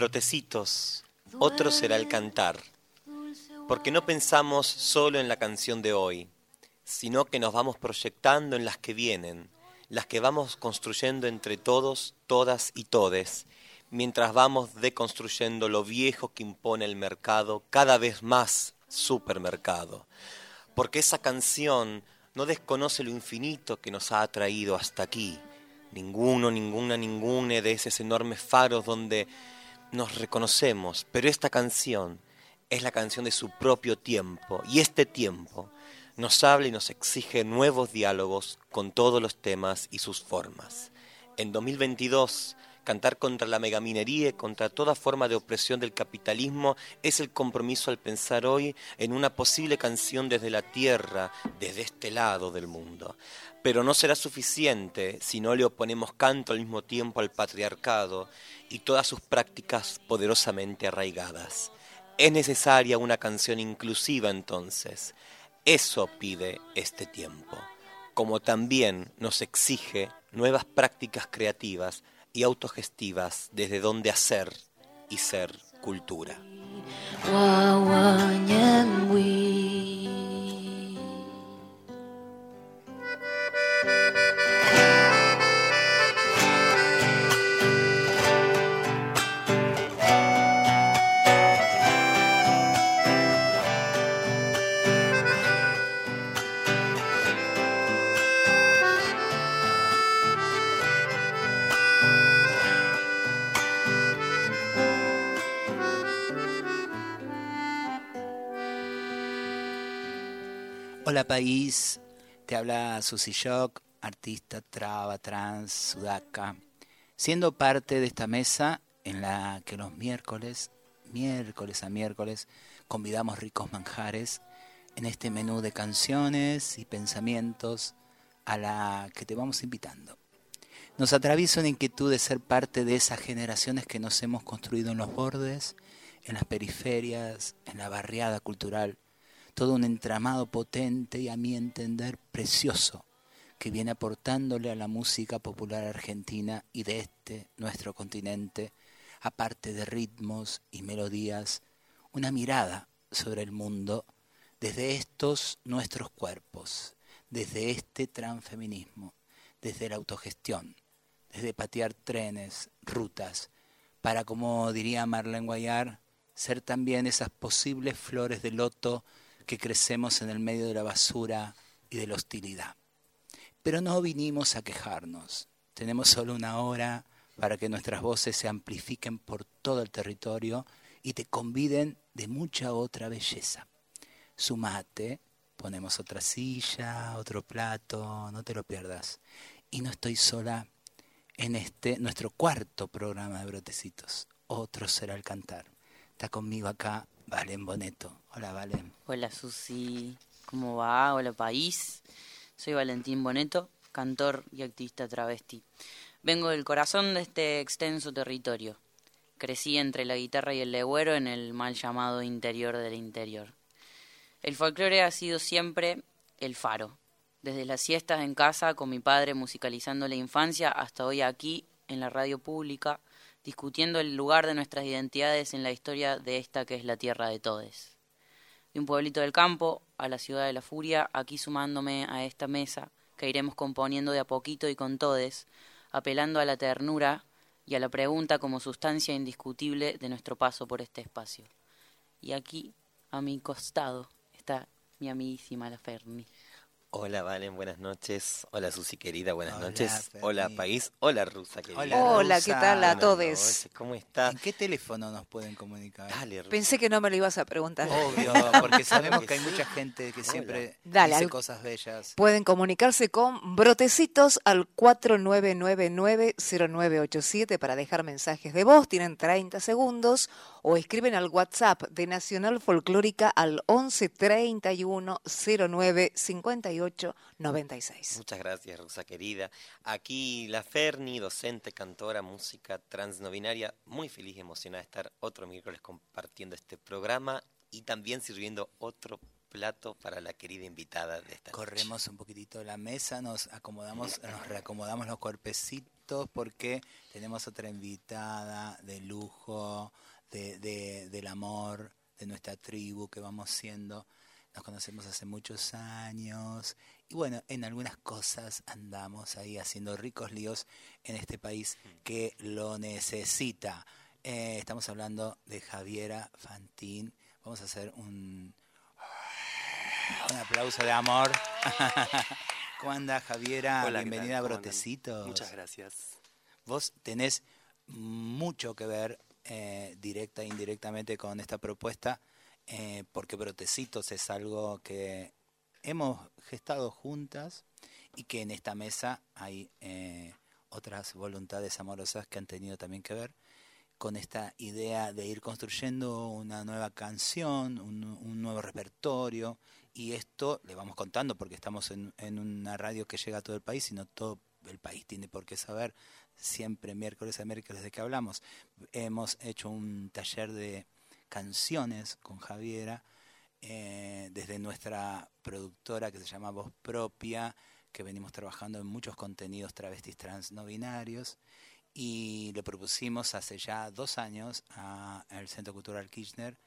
Brotecitos, otro será el cantar, porque no pensamos solo en la canción de hoy, sino que nos vamos proyectando en las que vienen, las que vamos construyendo entre todos, todas y todes, mientras vamos deconstruyendo lo viejo que impone el mercado, cada vez más supermercado. Porque esa canción no desconoce lo infinito que nos ha traído hasta aquí. Ninguno, ninguna, ninguna de esos enormes faros donde nos reconocemos, pero esta canción es la canción de su propio tiempo y este tiempo nos habla y nos exige nuevos diálogos con todos los temas y sus formas. En 2022, cantar contra la megaminería y contra toda forma de opresión del capitalismo es el compromiso al pensar hoy en una posible canción desde la tierra, desde este lado del mundo. Pero no será suficiente si no le oponemos canto al mismo tiempo al patriarcado y todas sus prácticas poderosamente arraigadas. Es necesaria una canción inclusiva entonces, eso pide este tiempo, como también nos exige nuevas prácticas creativas y autogestivas desde donde hacer y ser cultura. Hola país, te habla Susi Shock, artista traba, trans, sudaca, siendo parte de esta mesa en la que los miércoles, miércoles a miércoles, convidamos ricos manjares en este menú de canciones y pensamientos a la que te vamos invitando. Nos atraviesa una inquietud de ser parte de esas generaciones que nos hemos construido en los bordes, en las periferias, en la barriada cultural, todo un entramado potente y a mi entender precioso que viene aportándole a la música popular argentina y de este, nuestro continente, aparte de ritmos y melodías, una mirada sobre el mundo desde estos nuestros cuerpos, desde este transfeminismo, desde la autogestión, desde patear trenes, rutas, para, como diría Marlene Guayar, ser también esas posibles flores de loto que crecemos en el medio de la basura y de la hostilidad. Pero no vinimos a quejarnos. Tenemos solo una hora para que nuestras voces se amplifiquen por todo el territorio y te conviden de mucha otra belleza. Sumate, ponemos otra silla, otro plato, no te lo pierdas. Y no estoy sola en este, nuestro cuarto programa de Brotecitos. Otro será el cantar. Está conmigo acá Valen Boneto. Hola, Valen. Hola, Susi. ¿Cómo va? Hola, país. Soy Valentín Boneto, cantor y activista travesti. Vengo del corazón de este extenso territorio. Crecí entre la guitarra y el legüero en el mal llamado interior del interior. El folclore ha sido siempre el faro. Desde las siestas en casa con mi padre musicalizando la infancia hasta hoy aquí en la radio pública discutiendo el lugar de nuestras identidades en la historia de esta que es la tierra de todes. De un pueblito del campo a la ciudad de la furia, aquí sumándome a esta mesa que iremos componiendo de a poquito y con todes, apelando a la ternura y a la pregunta como sustancia indiscutible de nuestro paso por este espacio. Y aquí, a mi costado, está mi amiguísima la Ferni. Hola Valen, buenas noches. Hola Susi querida, buenas noches. Hola país, hola Rusa querida. Hola, ¿qué tal a todos? ¿Cómo está? ¿En qué teléfono nos pueden comunicar? Dale, Pensé que no me lo ibas a preguntar. Obvio, porque sabemos que hay mucha gente que siempre dice cosas bellas. Pueden comunicarse con brotecitos al 4999-0987 para dejar mensajes de voz. Tienen 30 segundos o escriben al WhatsApp de Nacional Folclórica al 1131 09 96. Muchas gracias, Rosa querida. Aquí la Ferni, docente, cantora, música transnovinaria, muy feliz y emocionada de estar otro miércoles compartiendo este programa y también sirviendo otro plato para la querida invitada de esta Corremos un poquitito la mesa, nos acomodamos, nos reacomodamos los cuerpecitos porque tenemos otra invitada de lujo, de, de, del amor, de nuestra tribu que vamos siendo. Nos conocemos hace muchos años y bueno, en algunas cosas andamos ahí haciendo ricos líos en este país que lo necesita. Eh, estamos hablando de Javiera Fantín. Vamos a hacer un, un aplauso de amor. ¿Cómo anda Javiera? Bienvenida a Brotecitos. Muchas gracias. Vos tenés mucho que ver eh, directa e indirectamente con esta propuesta, eh, porque Brotecitos es algo que hemos gestado juntas y que en esta mesa hay eh, otras voluntades amorosas que han tenido también que ver con esta idea de ir construyendo una nueva canción, un, nuevo repertorio, y esto le vamos contando porque estamos en, en, una radio que llega a todo el país y no todo el país tiene por qué saber siempre miércoles a miércoles de qué hablamos. Hemos hecho un taller de canciones con Javiera eh, desde nuestra productora que se llama Voz Propia, que venimos trabajando en muchos contenidos travestis trans no binarios y le propusimos hace ya dos años al Centro Cultural Kirchner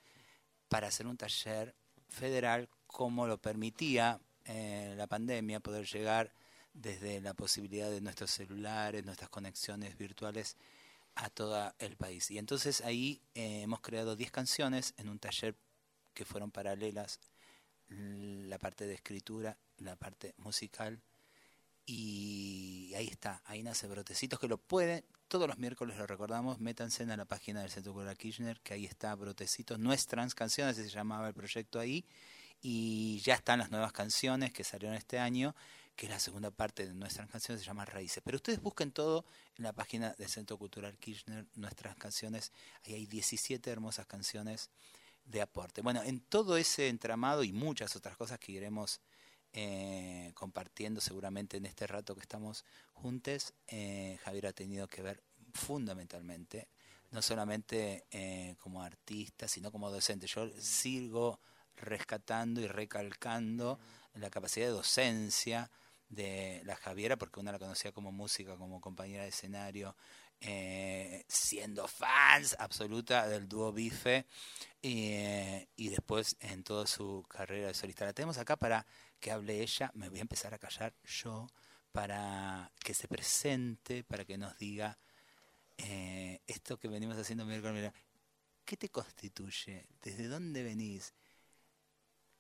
para hacer un taller federal como lo permitía eh, la pandemia, poder llegar desde la posibilidad de nuestros celulares, nuestras conexiones virtuales a todo el país. Y entonces ahí eh, hemos creado 10 canciones en un taller que fueron paralelas, la parte de escritura, la parte musical, y ahí está, ahí nace Brotecitos, que lo pueden, todos los miércoles lo recordamos, métanse en la página del Centro Cultural Kirchner, que ahí está Brotecitos, nuestras canciones, se llamaba el proyecto ahí, y ya están las nuevas canciones que salieron este año, que es la segunda parte de nuestras canciones, se llama Raíces. Pero ustedes busquen todo en la página del Centro Cultural Kirchner, nuestras canciones, ahí hay 17 hermosas canciones de aporte. Bueno, en todo ese entramado y muchas otras cosas que iremos eh, compartiendo seguramente en este rato que estamos juntos, eh, Javier ha tenido que ver fundamentalmente, no solamente eh, como artista, sino como docente. Yo sigo rescatando y recalcando la capacidad de docencia de la Javiera, porque una la conocía como música, como compañera de escenario, eh, siendo fans absoluta del dúo Bife eh, y después en toda su carrera de solista. La tenemos acá para que hable ella, me voy a empezar a callar yo para que se presente, para que nos diga eh, esto que venimos haciendo miércoles. ¿Qué te constituye? ¿Desde dónde venís?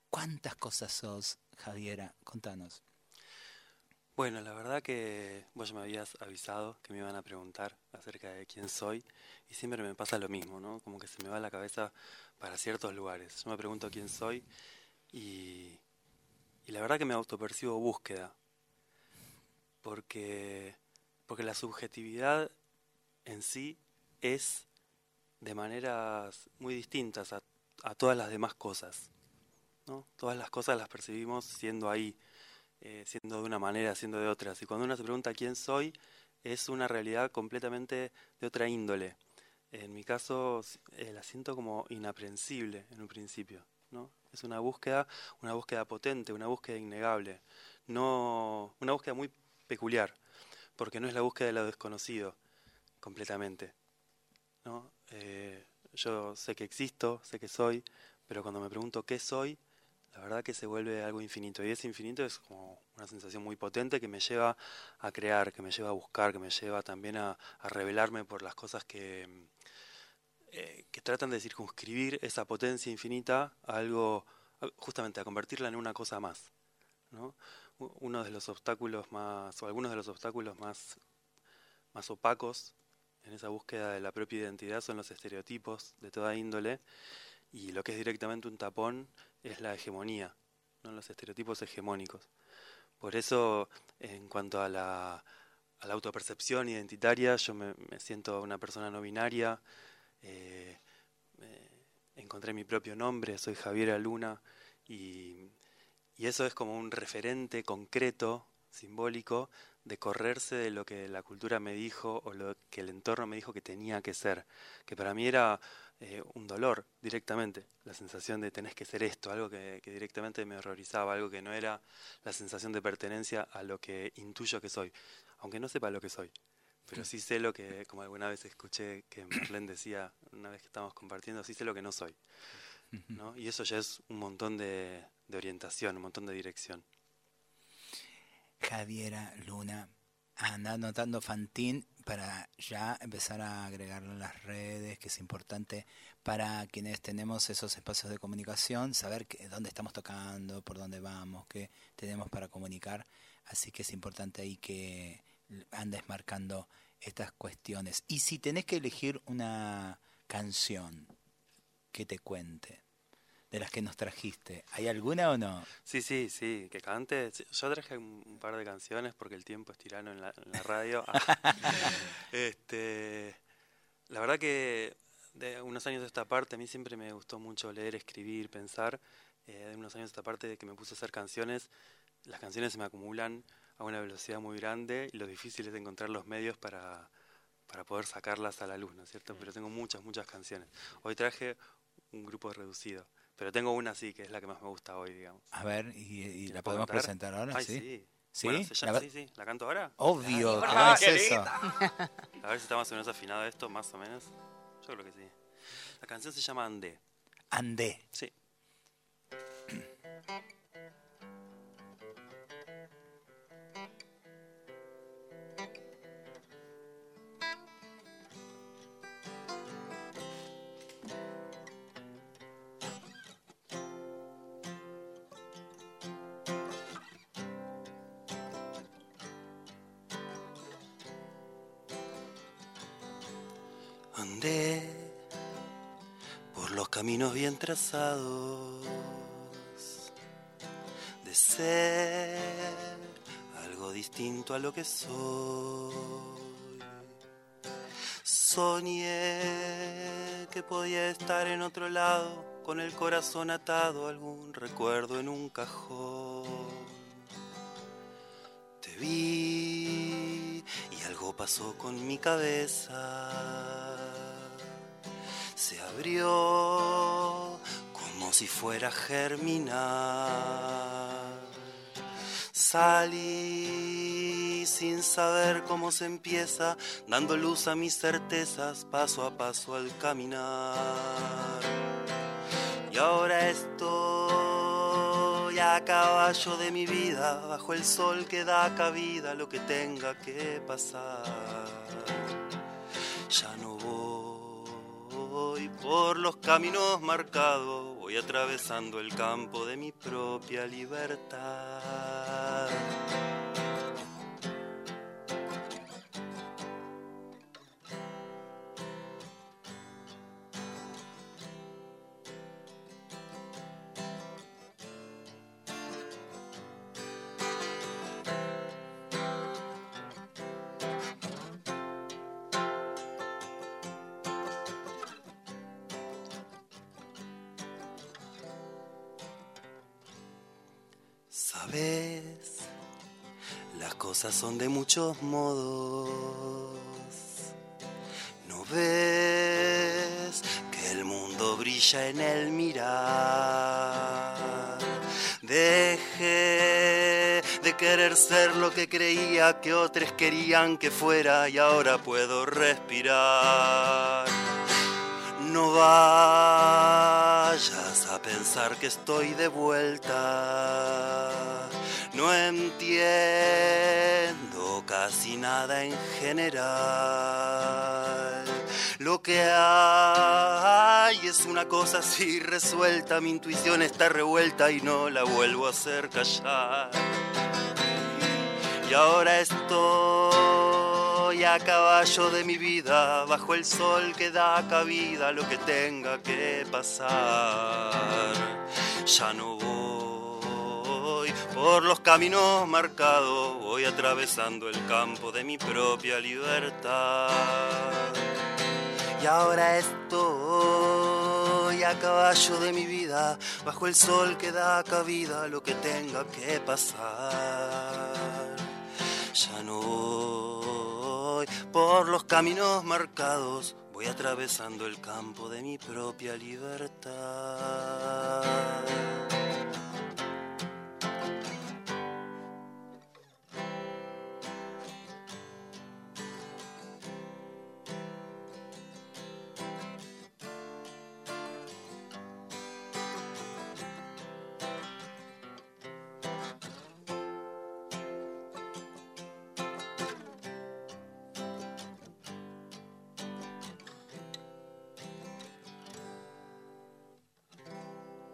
¿Cuántas cosas sos, Javiera? Contanos. Bueno, la verdad que vos me habías avisado que me iban a preguntar acerca de quién soy y siempre me pasa lo mismo, ¿no? Como que se me va la cabeza para ciertos lugares. Yo me pregunto quién soy y y la verdad que me autopercibo búsqueda, porque, porque la subjetividad en sí es de maneras muy distintas a, a todas las demás cosas. ¿no? Todas las cosas las percibimos siendo ahí, eh, siendo de una manera, siendo de otras. Y cuando uno se pregunta quién soy, es una realidad completamente de otra índole. En mi caso, eh, la siento como inaprensible en un principio. ¿no? Es una búsqueda, una búsqueda potente, una búsqueda innegable, no, una búsqueda muy peculiar, porque no es la búsqueda de lo desconocido completamente. ¿no? Eh, yo sé que existo, sé que soy, pero cuando me pregunto qué soy, la verdad que se vuelve algo infinito. Y ese infinito es como una sensación muy potente que me lleva a crear, que me lleva a buscar, que me lleva también a, a revelarme por las cosas que, eh, que tratan de circunscribir esa potencia infinita a algo, justamente a convertirla en una cosa más. ¿no? Uno de los obstáculos más, algunos de los obstáculos más, más opacos en esa búsqueda de la propia identidad son los estereotipos de toda índole y lo que es directamente un tapón es la hegemonía, ¿no? los estereotipos hegemónicos. Por eso, en cuanto a la, a la autopercepción identitaria, yo me, siento una persona no binaria, eh, encontré mi propio nombre, soy Javier Luna, y, eso es como un referente concreto, simbólico, de correrse de lo que la cultura me dijo o lo que el entorno me dijo que tenía que ser, que para mí era eh, un dolor directamente, la sensación de tenés que ser esto, algo que, directamente me horrorizaba, algo que no era la sensación de pertenencia a lo que intuyo que soy, aunque no sepa lo que soy. Pero sí sé lo que, como alguna vez escuché que Marlene decía, una vez que estábamos compartiendo, sí sé lo que no soy. ¿no? Y eso ya es un montón de, de orientación, un montón de dirección. Javiera Luna. Anda anotando Fantín para ya empezar a agregarlo las redes, que es importante para quienes tenemos esos espacios de comunicación, saber que, dónde estamos tocando, por dónde vamos, qué tenemos para comunicar. Así que es importante ahí que andes marcando estas cuestiones. Y si tenés que elegir una canción que te cuente, de las que nos trajiste. ¿Hay alguna o no? Sí, sí, sí, que cante. Yo traje un par de canciones porque el tiempo es tirano en la, radio. este, la verdad que de unos años de esta parte a mí siempre me gustó mucho leer, escribir, pensar. Eh, de unos años de esta parte de que me puse a hacer canciones, las canciones se me acumulan a una velocidad muy grande y lo difícil es encontrar los medios para, para poder sacarlas a la luz, ¿no es cierto? Pero tengo muchas, muchas canciones. Hoy traje un grupo reducido. Pero tengo una así, que es la que más me gusta hoy, digamos. A ver, ¿y, la podemos presentar ahora? sí. sí. ¿Sí? ¿La... sí, sí. ¿La canto ahora? Obvio, ¿qué es eso? A ver si está más o menos afinado esto, más o menos. Yo creo que sí. La canción se llama Andé. Andé. Sí. Caminos bien trazados de ser algo distinto a lo que soy. Soñé que podía estar en otro lado con el corazón atado algún recuerdo en un cajón. Te vi y algo pasó con mi cabeza abrió como si fuera a germinar. Salí sin saber cómo se empieza, dando luz a mis certezas paso a paso al caminar. Y ahora estoy a caballo de mi vida, bajo el sol que da cabida lo que tenga que pasar. Ya no por los caminos marcados, voy atravesando el campo de mi propia libertad. Son de muchos modos. No ves que el mundo brilla en el mirar. Dejé de querer ser lo que creía que otros querían que fuera y ahora puedo respirar. No vayas a pensar que estoy de vuelta no entiendo casi nada en general. Lo que hay es una cosa así resuelta, mi intuición está revuelta y no la vuelvo a hacer callar. Y ahora estoy a caballo de mi vida, bajo el sol que da cabida lo que tenga que pasar. Ya no voy por los caminos marcados voy atravesando el campo de mi propia libertad. Y ahora estoy a caballo de mi vida, bajo el sol que da cabida lo que tenga que pasar. Ya no por los caminos marcados, voy atravesando el campo de mi propia libertad.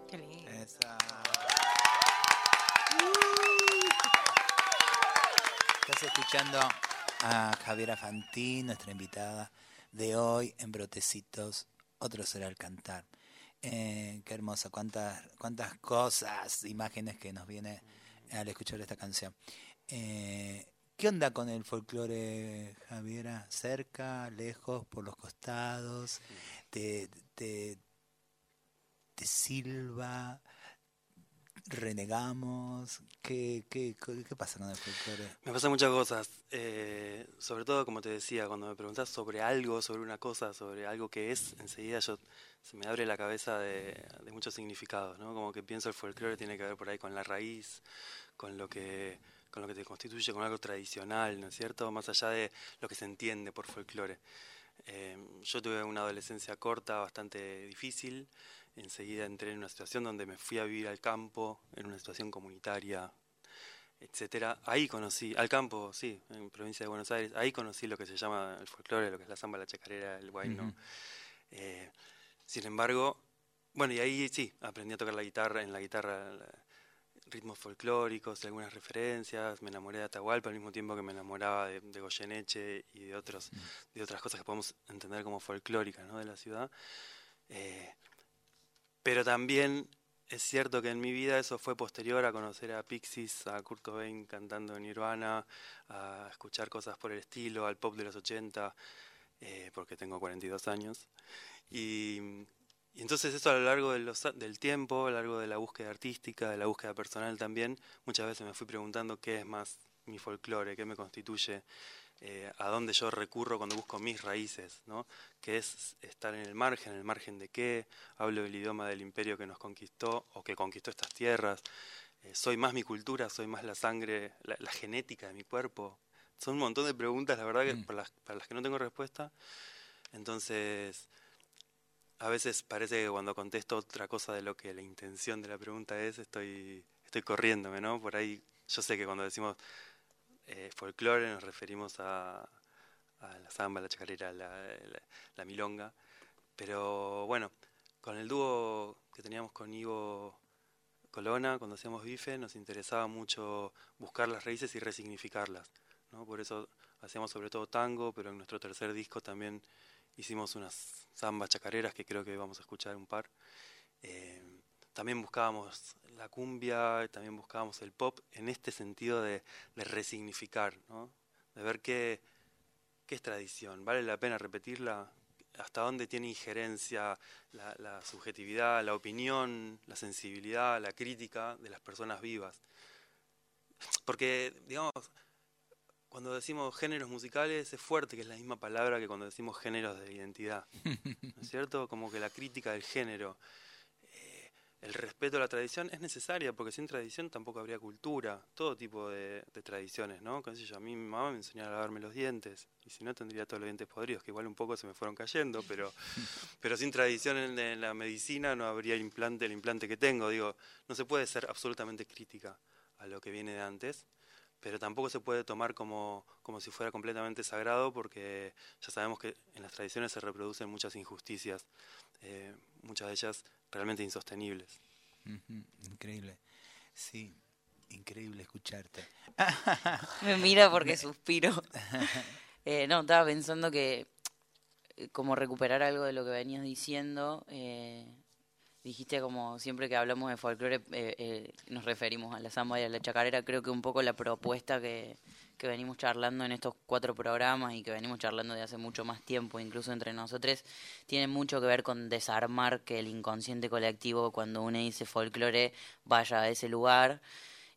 Qué lindo. Esa. Estás escuchando a Javiera Fantín, nuestra invitada de hoy en Brotecitos. Otro será el cantar. Eh, qué hermosa, cuántas, cuántas cosas, imágenes que nos viene al escuchar esta canción. Eh, ¿Qué onda con el folclore, Javiera? ¿Cerca, lejos, por los costados? ¿Te, te, te silba? ¿Renegamos? ¿Qué, qué, qué pasa con el folclore? Me pasan muchas cosas, eh, sobre todo como te decía, cuando me preguntas sobre algo, sobre una cosa, sobre algo que es, enseguida yo se me abre la cabeza de, de muchos significados, ¿no? Como que pienso el folclore tiene que ver por ahí con la raíz, con lo que con lo que te constituye, con algo tradicional, ¿no es cierto? Más allá de lo que se entiende por folclore. Eh, yo tuve una adolescencia corta, bastante difícil. Enseguida entré en una situación donde me fui a vivir al campo, en una situación comunitaria, etcétera. Ahí conocí, al campo, sí, en provincia de Buenos Aires, ahí conocí lo que se llama el folclore, lo que es la samba, la chacarera, el guayno. Eh, sin embargo, bueno, y ahí sí, aprendí a tocar la guitarra, en la guitarra ritmos folclóricos, algunas referencias, me enamoré de Atahualpa al mismo tiempo que me enamoraba de, de Goyeneche y de otros, de otras cosas que podemos entender como folclóricas ¿no? de la ciudad. Eh, pero también es cierto que en mi vida eso fue posterior a conocer a Pixies, a Kurt Cobain cantando en Nirvana, a escuchar cosas por el estilo, al pop de los 80, eh, porque tengo 42 años. Y, y entonces eso a lo largo de los del tiempo, a lo largo de la búsqueda artística, de la búsqueda personal también, muchas veces me fui preguntando qué es más mi folclore, qué me constituye, eh, a dónde yo recurro cuando busco mis raíces, ¿no? que es estar en el margen, en el margen de qué, hablo el idioma del imperio que nos conquistó o que conquistó estas tierras, eh, soy más mi cultura, soy más la sangre, la, la genética de mi cuerpo. Son un montón de preguntas, la verdad, que Mm. para, las, para las que no tengo respuesta. Entonces, a veces parece que cuando contesto otra cosa de lo que la intención de la pregunta es, estoy, estoy corriéndome, ¿no? Por ahí, yo sé que cuando decimos eh, folclore nos referimos a, la samba, la chacarera, la milonga. Pero bueno, con el dúo que teníamos con Ivo Colona, cuando hacíamos bife, nos interesaba mucho buscar las raíces y resignificarlas. ¿no? Por eso hacíamos sobre todo tango, pero en nuestro tercer disco también hicimos unas zambas chacareras que creo que vamos a escuchar un par. Eh, también buscábamos la cumbia, también buscábamos el pop en este sentido de, resignificar, ¿no? de ver qué, qué es tradición, vale la pena repetirla, hasta dónde tiene injerencia la, la subjetividad, la opinión, la sensibilidad, la crítica de las personas vivas. Porque, digamos, cuando decimos géneros musicales es fuerte, que es la misma palabra que cuando decimos géneros de identidad. ¿No es cierto? Como que la crítica del género, el respeto a la tradición es necesaria, porque sin tradición tampoco habría cultura, todo tipo de, de tradiciones, ¿no? Qué sé yo, a mí mi mamá me enseñó a lavarme los dientes, y si no tendría todos los dientes podridos, que igual un poco se me fueron cayendo, pero, pero sin tradición en, en la medicina no habría el implante, el implante que tengo. Digo, no se puede ser absolutamente crítica a lo que viene de antes, pero tampoco se puede tomar como, como si fuera completamente sagrado porque ya sabemos que en las tradiciones se reproducen muchas injusticias, eh, muchas de ellas realmente insostenibles. Increíble. Sí, increíble escucharte. Me mira porque suspiro. Eh, no, estaba pensando que eh, como recuperar algo de lo que venías diciendo, eh, dijiste como siempre que hablamos de folclore eh, eh, nos referimos a la samba y a la chacarera, creo que un poco la propuesta que, que venimos charlando en estos cuatro programas y que venimos charlando de hace mucho más tiempo, incluso entre nosotros, tiene mucho que ver con desarmar que el inconsciente colectivo cuando uno dice folclore vaya a ese lugar.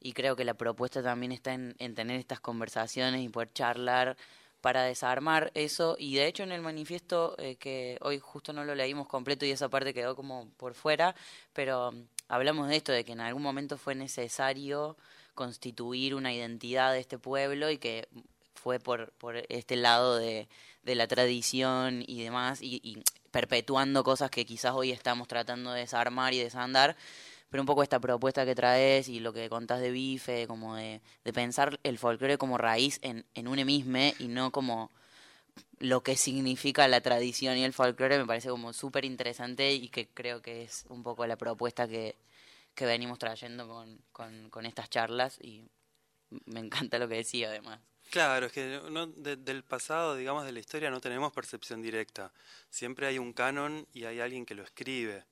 Y creo que la propuesta también está en, en tener estas conversaciones y poder charlar para desarmar eso y de hecho en el manifiesto eh, que hoy justo no lo leímos completo y esa parte quedó como por fuera, pero mm, hablamos de esto, de que en algún momento fue necesario constituir una identidad de este pueblo y que fue por, por este lado de, de la tradición y demás y, y perpetuando cosas que quizás hoy estamos tratando de desarmar y desandar pero un poco esta propuesta que traes y lo que contás de bife, como de, de pensar el folclore como raíz en, en un emisme y no como lo que significa la tradición y el folclore me parece como súper interesante y que creo que es un poco la propuesta que, venimos trayendo con, con, con estas charlas y me encanta lo que decía además. Claro, es que no, de, del pasado, digamos, de la historia no tenemos percepción directa. Siempre hay un canon y hay alguien que lo escribe.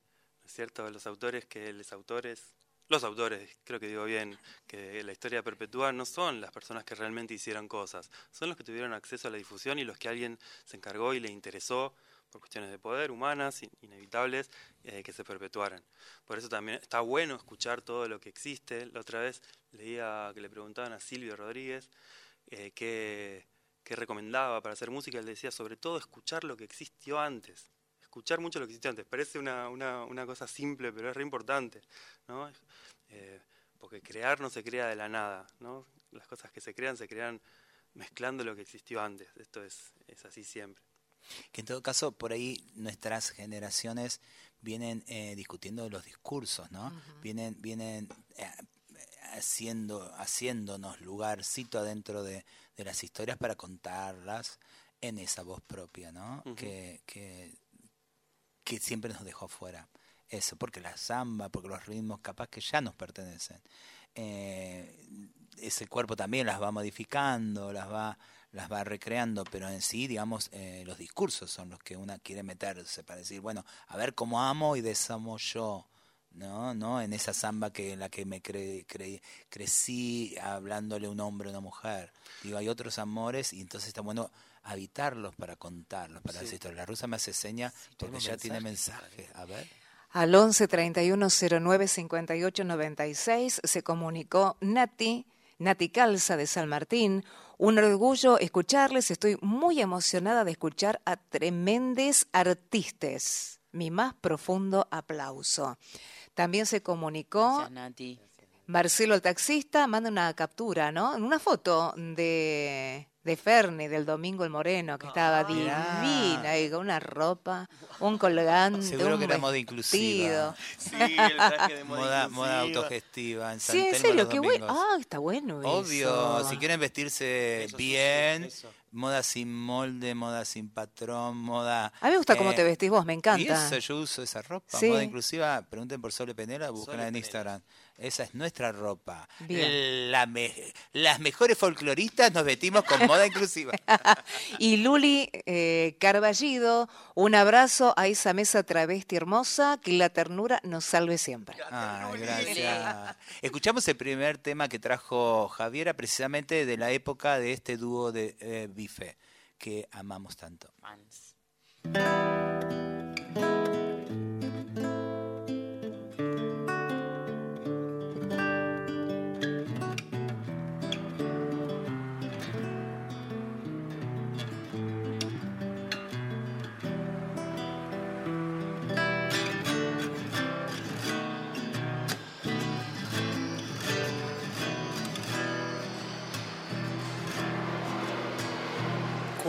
¿Cierto? Los autores que los autores, los autores, creo que digo bien, que la historia perpetua no son las personas que realmente hicieron cosas, son los que tuvieron acceso a la difusión y los que alguien se encargó y le interesó por cuestiones de poder humanas inevitables eh, que se perpetuaran. Por eso también está bueno escuchar todo lo que existe. La otra vez leía que le preguntaban a Silvio Rodríguez eh, qué, recomendaba para hacer música. Él decía sobre todo escuchar lo que existió antes escuchar mucho lo que existió antes. Parece una, una, una cosa simple, pero es re importante, ¿no? Eh, porque crear no se crea de la nada, ¿no? Las cosas que se crean se crean mezclando lo que existió antes. Esto es, es así siempre. Que en todo caso, por ahí nuestras generaciones vienen eh, discutiendo los discursos, ¿no? Uh -huh. Vienen, vienen eh, haciendo, haciéndonos lugarcito adentro de, de, las historias para contarlas en esa voz propia, ¿no? Uh -huh. que, que que siempre nos dejó fuera. Eso, porque la samba, porque los ritmos capaz que ya nos pertenecen. Eh, ese cuerpo también las va modificando, las va, las va recreando, pero en sí, digamos, eh, los discursos son los que una quiere meterse para decir, bueno, a ver cómo amo y desamo yo. ¿no? ¿no? En esa samba que en la que me cre, cre, crecí hablándole un hombre a una mujer. Digo, hay otros amores y entonces está bueno habitarlos para contarlos, para sí. decir esto. La rusa me hace seña sí, porque ya mensaje, tiene mensajes. A ver. Al 11 31 09 58 96 se comunicó Nati, Nati Calza de San Martín. Un orgullo escucharles, estoy muy emocionada de escuchar a tremendes artistas. Mi más profundo aplauso. También se comunicó Gracias, Nati. Marcelo el taxista, manda una captura, ¿no? Una foto de de Ferni, del Domingo el Moreno, que estaba divina, y con una ropa, un colgante, Seguro un que era moda inclusiva. Sí, el traje de moda, moda, moda autogestiva. En San sí, en serio, qué bueno. Ah, está bueno Obvio, eso. si quieren vestirse Eso, bien, eso, moda sin molde, moda sin patrón, moda... A mí me gusta cómo eh, te vestís vos, me Y encanta. eso, yo uso esa ropa, Sí. moda inclusiva, pregunten por Sole Penela, búsquenla Sole en Penela. Esa es nuestra ropa. Bien. La me- las mejores folcloristas nos vestimos con moda inclusiva. Y Luli eh, Carballido, un abrazo a esa mesa travesti hermosa, que la ternura nos salve siempre. Ay, gracias. Escuchamos el primer tema que trajo Javiera, precisamente de la época de este dúo de eh, Bife, que amamos tanto. Mans.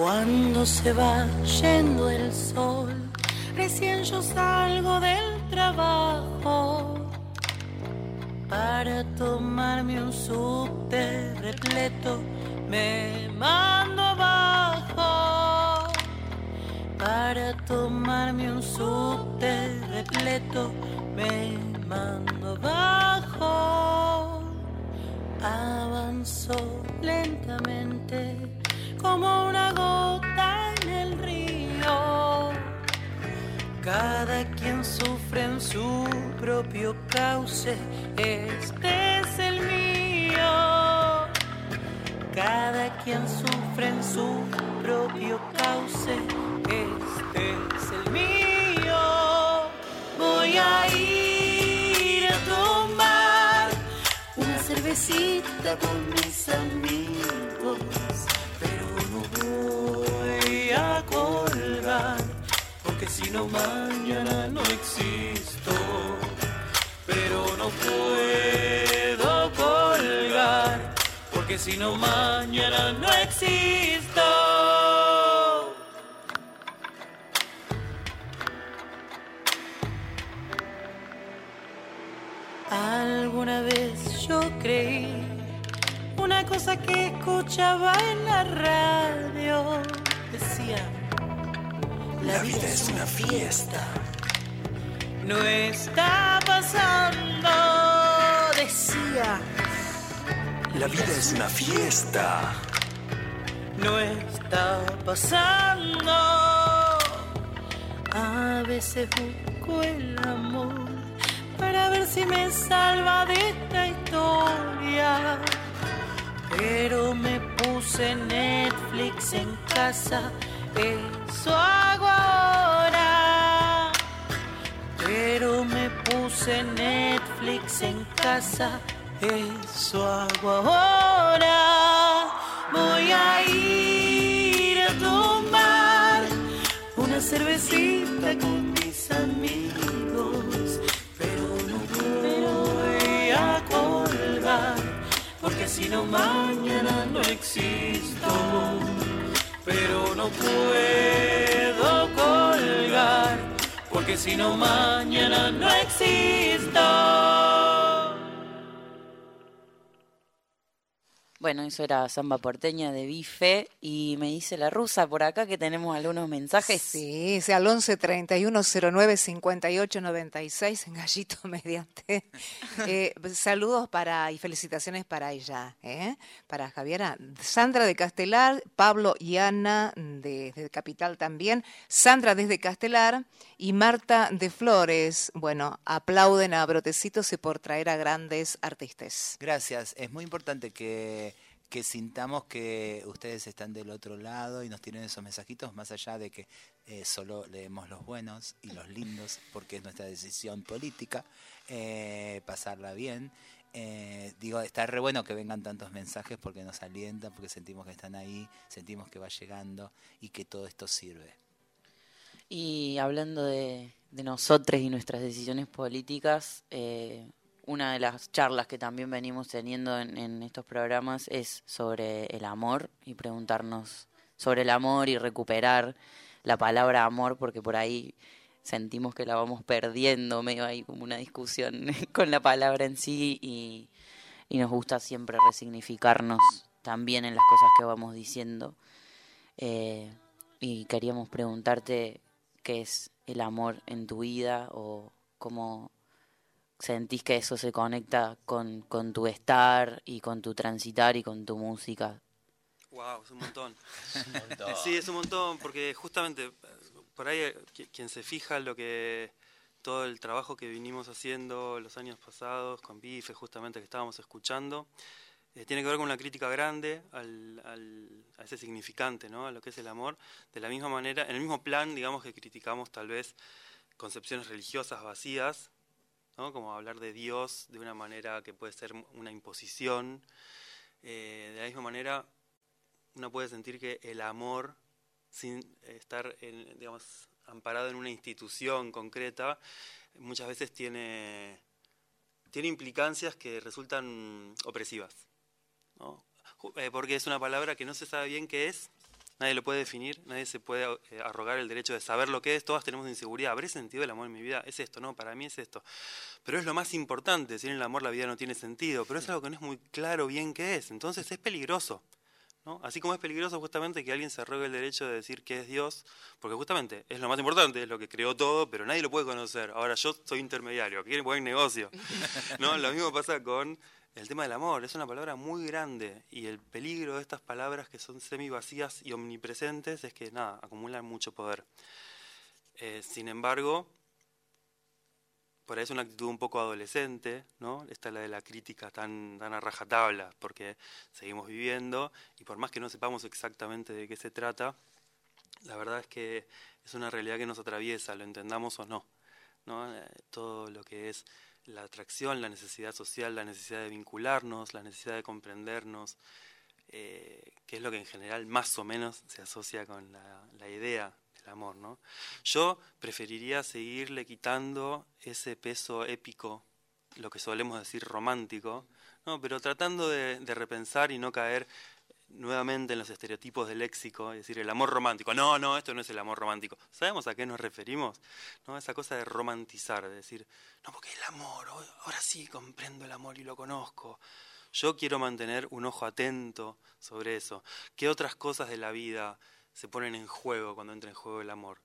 Cuando se va yendo el sol, recién yo salgo del trabajo para tomarme un subte repleto, me mando abajo para tomarme un subte repleto, me mando abajo. Avanzó lentamente como una gota en el río. Cada quien sufre en su propio cauce, este es el mío. Cada quien sufre en su propio cauce, este es el mío. Voy a ir a tomar una cervecita con mis amigos, a colgar, porque si no mañana no existo, pero no puedo colgar, porque si no mañana no existo. Alguna vez yo creí una cosa que escuchaba en la radio. La, vida, es una fiesta. No está pasando, decía. La vida es una fiesta. No está pasando. A veces busco el amor para ver si me salva de esta historia. Pero me puse Netflix en casa, eso hago ahora. Pero me puse Netflix en casa, eso hago ahora. Voy a ir a tomar una cervecita con mis amigos, pero no voy a colgar, porque si no mañana no existo, pero no puedo colgar, porque si no mañana no existo. Bueno, eso era Samba Porteña de Bife y me dice la rusa por acá que tenemos algunos mensajes. Sí, es al 11 31 09 58 96 en Gallito Mediante. Eh, saludos para y felicitaciones para ella, ¿eh? para Javiera. Sandra de Castelar, Pablo y Ana desde Capital también, Sandra desde Castelar y Marta de Flores. Bueno, aplauden a Brotecitos y por traer a grandes artistas. Gracias. Es muy importante que, que sintamos que ustedes están del otro lado y nos tienen esos mensajitos, más allá de que eh, solo leemos los buenos y los lindos, porque es nuestra decisión política, eh, pasarla bien. Eh, digo, está re bueno que vengan tantos mensajes porque nos alientan, porque sentimos que están ahí, sentimos que va llegando y que todo esto sirve. Y hablando de, de nosotros y nuestras decisiones políticas, eh, una de las charlas que también venimos teniendo en, estos programas es sobre el amor y preguntarnos sobre el amor y recuperar la palabra amor, porque por ahí sentimos que la vamos perdiendo, medio ahí como una discusión con la palabra en sí y, y nos gusta siempre resignificarnos también en las cosas que vamos diciendo. Eh, y queríamos preguntarte qué es el amor en tu vida o cómo sentís que eso se conecta con, con tu estar y con tu transitar y con tu música. Wow, es un montón. Sí, es un montón, porque justamente eh, por ahí eh, qui- quien se fija en lo que todo el trabajo que vinimos haciendo los años pasados con Bife, justamente que estábamos escuchando, eh, tiene que ver con una crítica grande al, al- a ese significante, ¿no? A lo que es el amor. De la misma manera, en el mismo plan, digamos que criticamos tal vez concepciones religiosas vacías, Como hablar de Dios de una manera que puede ser una imposición. Eh, de la misma manera, uno puede sentir que el amor, sin estar digamos, amparado en una institución concreta, muchas veces tiene, tiene implicancias que resultan opresivas. eh, porque es una palabra que no se sabe bien qué es, nadie lo puede definir, nadie se puede eh, arrogar el derecho de saber lo que es, todas tenemos inseguridad. ¿Habré sentido el amor en mi vida? Es esto, no, para mí es esto. Pero es lo más importante, sin el amor la vida no tiene sentido, pero es algo que no es muy claro bien qué es, entonces es peligroso. ¿no? Así como es peligroso justamente que alguien se arrogue el derecho de decir que es Dios, porque justamente es lo más importante, es lo que creó todo, pero nadie lo puede conocer. Ahora yo soy intermediario, quieren buen negocio. ¿no? Lo mismo pasa con el tema del amor, es una palabra muy grande y el peligro de estas palabras que son semi vacías y omnipresentes es que nada, acumulan mucho poder. Eh, sin embargo, por ahí es una actitud un poco adolescente, ¿no? Esta es la de la crítica tan, tan a rajatabla, porque seguimos viviendo y por más que no sepamos exactamente de qué se trata, la verdad es que es una realidad que nos atraviesa, lo entendamos o no. ¿no? Eh, Todo lo que es la atracción, la necesidad social, la necesidad de vincularnos, la necesidad de comprendernos, eh, que es lo que en general más o menos se asocia con la, idea del amor. ¿no? Yo preferiría seguirle quitando ese peso épico, lo que solemos decir romántico, ¿no? pero tratando de repensar y no caer nuevamente en los estereotipos del léxico, es decir, el amor romántico. No, no, esto no es el amor romántico. ¿Sabemos a qué nos referimos? ¿No? Esa cosa de romantizar, de decir, no, porque el amor, ahora sí comprendo el amor y lo conozco. Yo quiero mantener un ojo atento sobre eso. ¿Qué otras cosas de la vida se ponen en juego cuando entra en juego el amor?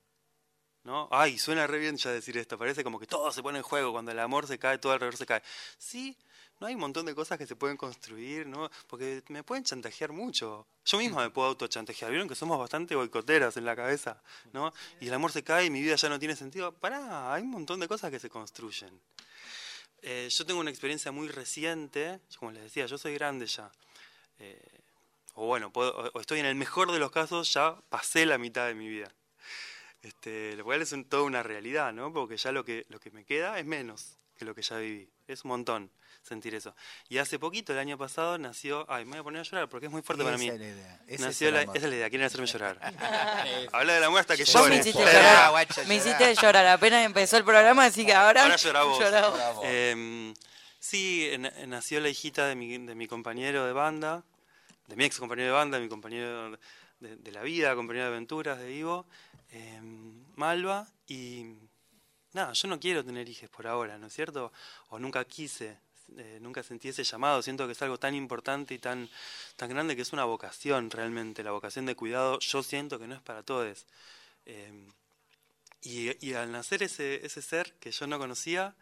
¿No? Ay, suena re bien ya decir esto, parece como que todo se pone en juego, cuando el amor se cae, todo alrededor se cae. Sí, no hay un montón de cosas que se pueden construir, ¿no? Porque me pueden chantajear mucho. Yo misma me puedo autochantajear. Vieron que somos bastante boicoteras en la cabeza, ¿no? Y el amor se cae y mi vida ya no tiene sentido. Pará, hay un montón de cosas que se construyen. Eh, yo tengo una experiencia muy reciente, como les decía, yo soy grande ya. Eh, o bueno, o estoy en el mejor de los casos, ya pasé la mitad de mi vida. Este, lo cual es toda una realidad, ¿no? Porque ya lo que, lo que me queda es menos que lo que ya viví. Es un montón sentir eso. Y hace poquito, el año pasado, nació. Ay, me voy a poner a llorar porque es muy fuerte para mí. Esa es la idea. Ese Nació es la, amor. esa es la idea, quieren hacerme llorar. Habla de la muerte hasta que Vos me llore. hiciste llorar. Me hiciste llorar. Apenas empezó el programa, así que ahora. Ahora vos. vos. Eh, sí, nació la hijita de mi, de mi compañero de banda, de mi ex compañero de banda, mi compañero de, de la vida, compañero de aventuras de Ivo, eh, Malva, y nada, yo no quiero tener hijos por ahora, ¿no es cierto? O nunca quise, eh, nunca sentí ese llamado, siento que es algo tan importante y tan, tan grande que es una vocación realmente, la vocación de cuidado, yo siento que no es para todos. Y, y al nacer ese, ese ser que yo no conocía,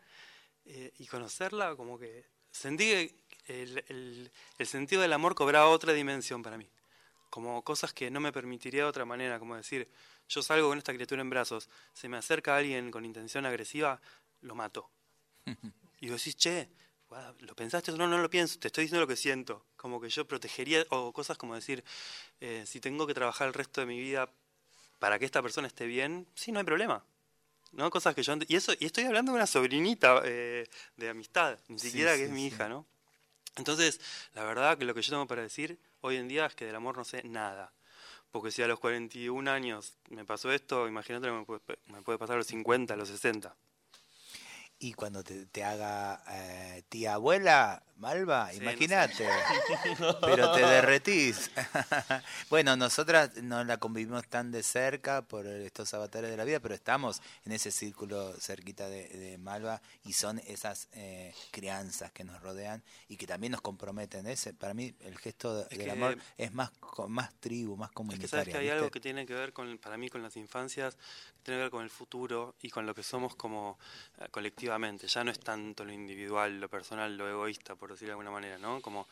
eh, y conocerla, como que sentí que el, el- el sentido del amor cobraba otra dimensión para mí. Como cosas que no me permitiría de otra manera, como decir, yo salgo con esta criatura en brazos, se me acerca alguien con intención agresiva, lo mato. Y vos decís, che, ¿lo pensaste? No, no lo pienso, te estoy diciendo lo que siento. Como que yo protegería, o cosas como decir, eh, si tengo que trabajar el resto de mi vida para que esta persona esté bien, sí, no hay problema. ¿no? Cosas que yo... Y, eso, y estoy hablando de una sobrinita eh, de amistad, ni Sí, siquiera que sí, es mi sí. hija, ¿no? Entonces, la verdad que lo que yo tengo para decir hoy en día es que del amor no sé nada. Porque si a los 41 años me pasó esto, imagínate que me puede, pasar a los 50, a los 60. Y cuando te, te haga eh, tía abuela, Malva, Sí, imagínate. Pero te derretís. bueno, nosotras no la convivimos tan de cerca por estos avatares de la vida, pero estamos en ese círculo cerquita de, de Malva y son esas eh, crianzas que nos rodean y que también nos comprometen. Ese, para mí el gesto de- Es del que- amor es más, más tribu, más Es que sabes que hay ¿viste? algo que tiene que ver con, para mí, con las infancias, que tiene que ver con el futuro y con lo que somos como eh, colectivamente. Ya no es tanto lo individual, lo personal, lo egoísta, por decirlo de alguna manera, ¿no? Como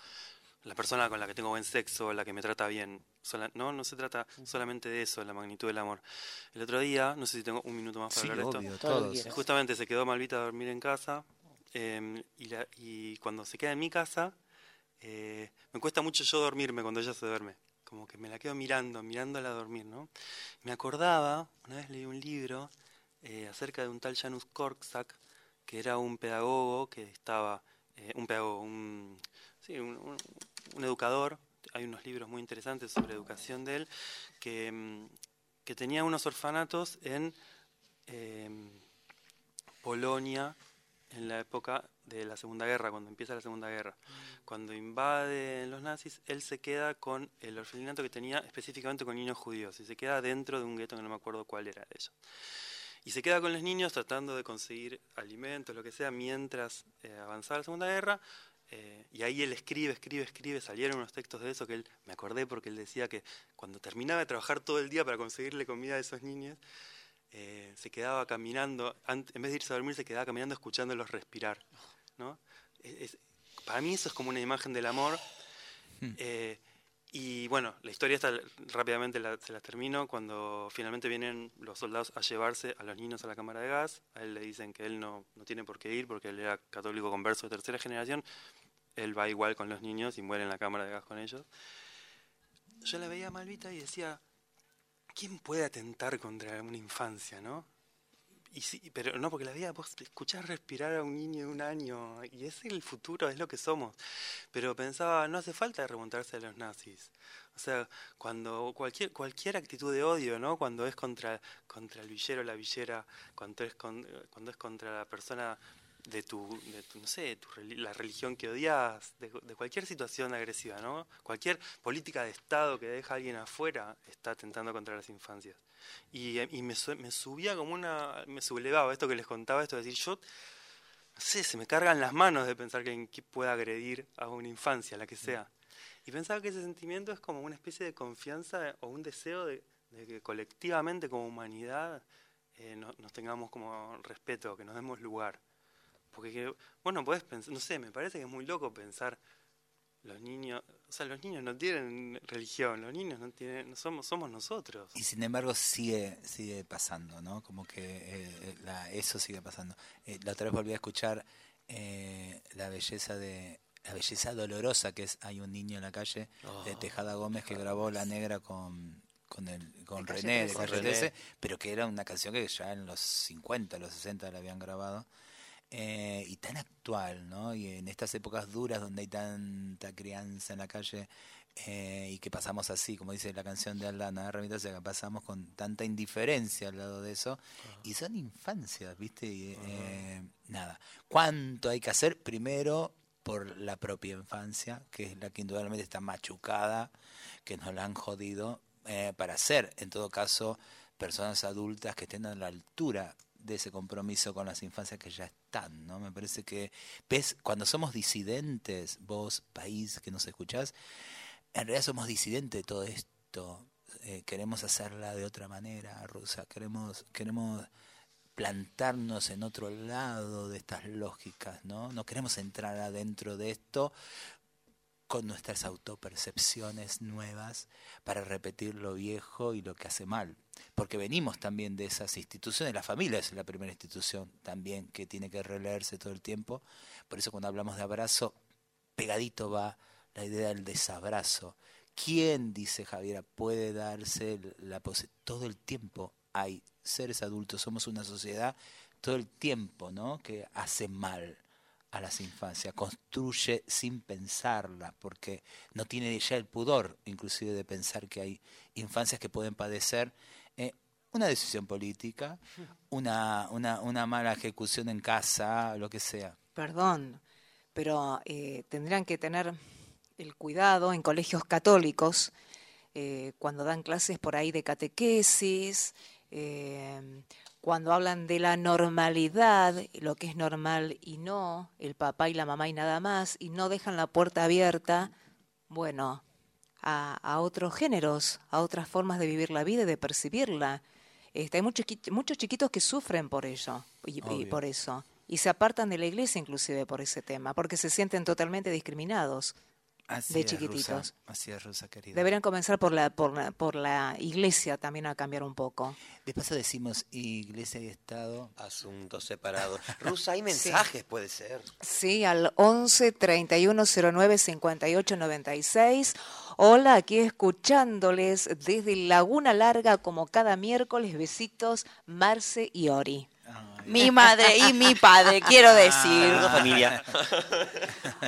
la persona con la que tengo buen sexo, la que me trata bien. Sola- no, no se trata solamente de eso, la magnitud del amor. El otro día, no sé si tengo un minuto más para Sí, hablar de obvio, esto. Quieras. Justamente se quedó Malvita a dormir en casa eh, y, la- y cuando se queda en mi casa, eh, me cuesta mucho yo dormirme cuando ella se duerme. Como que me la quedo mirando, mirándola dormir, ¿no? Me acordaba, una vez leí un libro eh, acerca de un tal Janusz Korczak, que era un pedagogo que estaba, eh, un un, sí, un, un- un educador, hay unos libros muy interesantes sobre educación de él, que, mm, que tenía unos orfanatos en em, Polonia en la época de la Segunda Guerra, cuando empieza la Segunda Guerra. Cuando invaden los nazis, él se queda con el orfelinato que tenía específicamente con niños judíos y se queda dentro de un gueto que no me acuerdo cuál era de ellos. Y se queda con los niños tratando de conseguir alimentos, lo que sea, mientras eh, avanzaba la Segunda Guerra. eh, y ahí él escribe, escribe, escribe. Salieron unos textos de eso que él, me acordé porque él decía que cuando terminaba de trabajar todo el día para conseguirle comida a esos niños, eh, se quedaba caminando, en vez de irse a dormir, se quedaba caminando escuchándolos respirar. ¿no? Es- es- para mí eso es como una imagen del amor. Eh, y bueno, la historia esta rápidamente se las termino. Cuando finalmente vienen los soldados a llevarse a los niños a la cámara de gas, a él le dicen que él no, no tiene por qué ir porque él era católico converso de tercera generación. Él va igual con los niños y muere en la cámara de gas con ellos. Yo la veía a Malvita y decía, ¿quién puede atentar contra una infancia, no? Y sí, pero no, porque la vida, vos escuchás respirar a un niño de un año y es el futuro, es lo que somos. Pero pensaba, no hace falta remontarse a los nazis. O sea, cuando cualquier cualquier actitud de odio, ¿no? Cuando es contra contra el villero, la villera, cuando es cuando es contra la persona de tu, de tu no sé, tu, la religión que odias, de, cualquier situación agresiva, ¿no? Cualquier política de Estado que deja a alguien afuera está atentando contra las infancias. Y, y me, me, subía como una, me sublevaba esto que les contaba, esto de decir, yo, no sé, se me cargan las manos de pensar que alguien pueda agredir a una infancia, la que sea. Y pensaba que ese sentimiento es como una especie de confianza o un deseo de, que colectivamente como humanidad eh, nos tengamos como respeto, que nos demos lugar. Porque, bueno, puedes pensar, no sé, me parece que es muy loco pensar los niños, o sea, los niños no tienen religión, los niños no tienen, somos, somos nosotros. Y sin embargo sigue, sigue pasando, ¿no? Como que eh, la, eso sigue pasando. Eh, la otra vez volví a escuchar eh, la belleza de, la belleza dolorosa que es, hay un niño en la calle de oh, Tejada Gómez que grabó La Negra con con el con René de Calle pero que era una canción que ya en los 50, los 60 la habían grabado eh, y tan actual, ¿no? Y en estas épocas duras donde hay tanta crianza en la calle eh, y que pasamos así, como dice la canción de Aldana, o sea, que pasamos con tanta indiferencia al lado de eso, y son infancias, ¿viste? Y, eh, nada, ¿cuánto hay que hacer? Primero, por la propia infancia, que es la que indudablemente está machucada, que nos la han jodido, para ser, en todo caso, personas adultas que estén a la altura de ese compromiso con las infancias que ya están, ¿no? Me parece que, ves, cuando somos disidentes, vos, país que nos escuchás, en realidad somos disidentes de todo esto. Eh, queremos hacerla de otra manera, Rusa. Queremos, queremos plantarnos en otro lado de estas lógicas, ¿no? No queremos entrar adentro de esto con nuestras autopercepciones nuevas para repetir lo viejo y lo que hace mal. Porque venimos también de esas instituciones, la familia es la primera institución también que tiene que releerse todo el tiempo. Por eso cuando hablamos de abrazo, pegadito va la idea del desabrazo. ¿Quién, dice Javiera, puede darse la posibilidad? Todo el tiempo hay seres adultos, somos una sociedad todo el tiempo, ¿no? Que hace mal a las infancias, construye sin pensarla, porque no tiene ya el pudor inclusive de pensar que hay infancias que pueden padecer eh, una decisión política, una, una, una, mala ejecución en casa, lo que sea. Perdón, pero eh, tendrían que tener el cuidado en colegios católicos, eh, cuando dan clases por ahí de catequesis, cuando hablan de la normalidad, lo que es normal y no, el papá y la mamá y nada más, y no dejan la puerta abierta, bueno, a, otros géneros, a otras formas de vivir la vida y de percibirla. Este, hay muchos, muchos chiquitos que sufren por ello y, por eso, y se apartan de la iglesia inclusive por ese tema, porque se sienten totalmente discriminados de chiquititos. así es, Rosa querida. Deberían comenzar por la, por, la, por la iglesia también a cambiar un poco. De paso decimos iglesia y Estado. Asuntos separados. Rusa, hay mensajes, puede ser. Sí, al 11 31 09 58 96. Hola, aquí escuchándoles desde Laguna Larga como cada miércoles. Besitos, Marce y Ori. Mi madre y mi padre, quiero ah, decir. familia.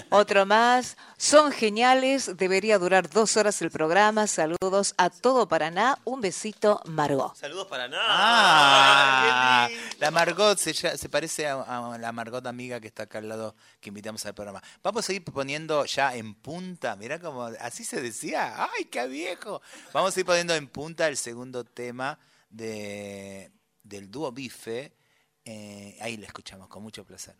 Otro más. Son geniales. Debería durar dos horas el programa. Saludos a todo Paraná. Un besito, Margot. Saludos Paraná. Ah, la Margot se, se parece a, la Margot amiga que está acá al lado que invitamos al programa. Vamos a ir poniendo ya en punta. Mira cómo así se decía. ¡Ay, qué viejo! Vamos a ir poniendo en punta el segundo tema de, del dúo Bife eh, ahí la escuchamos con mucho placer.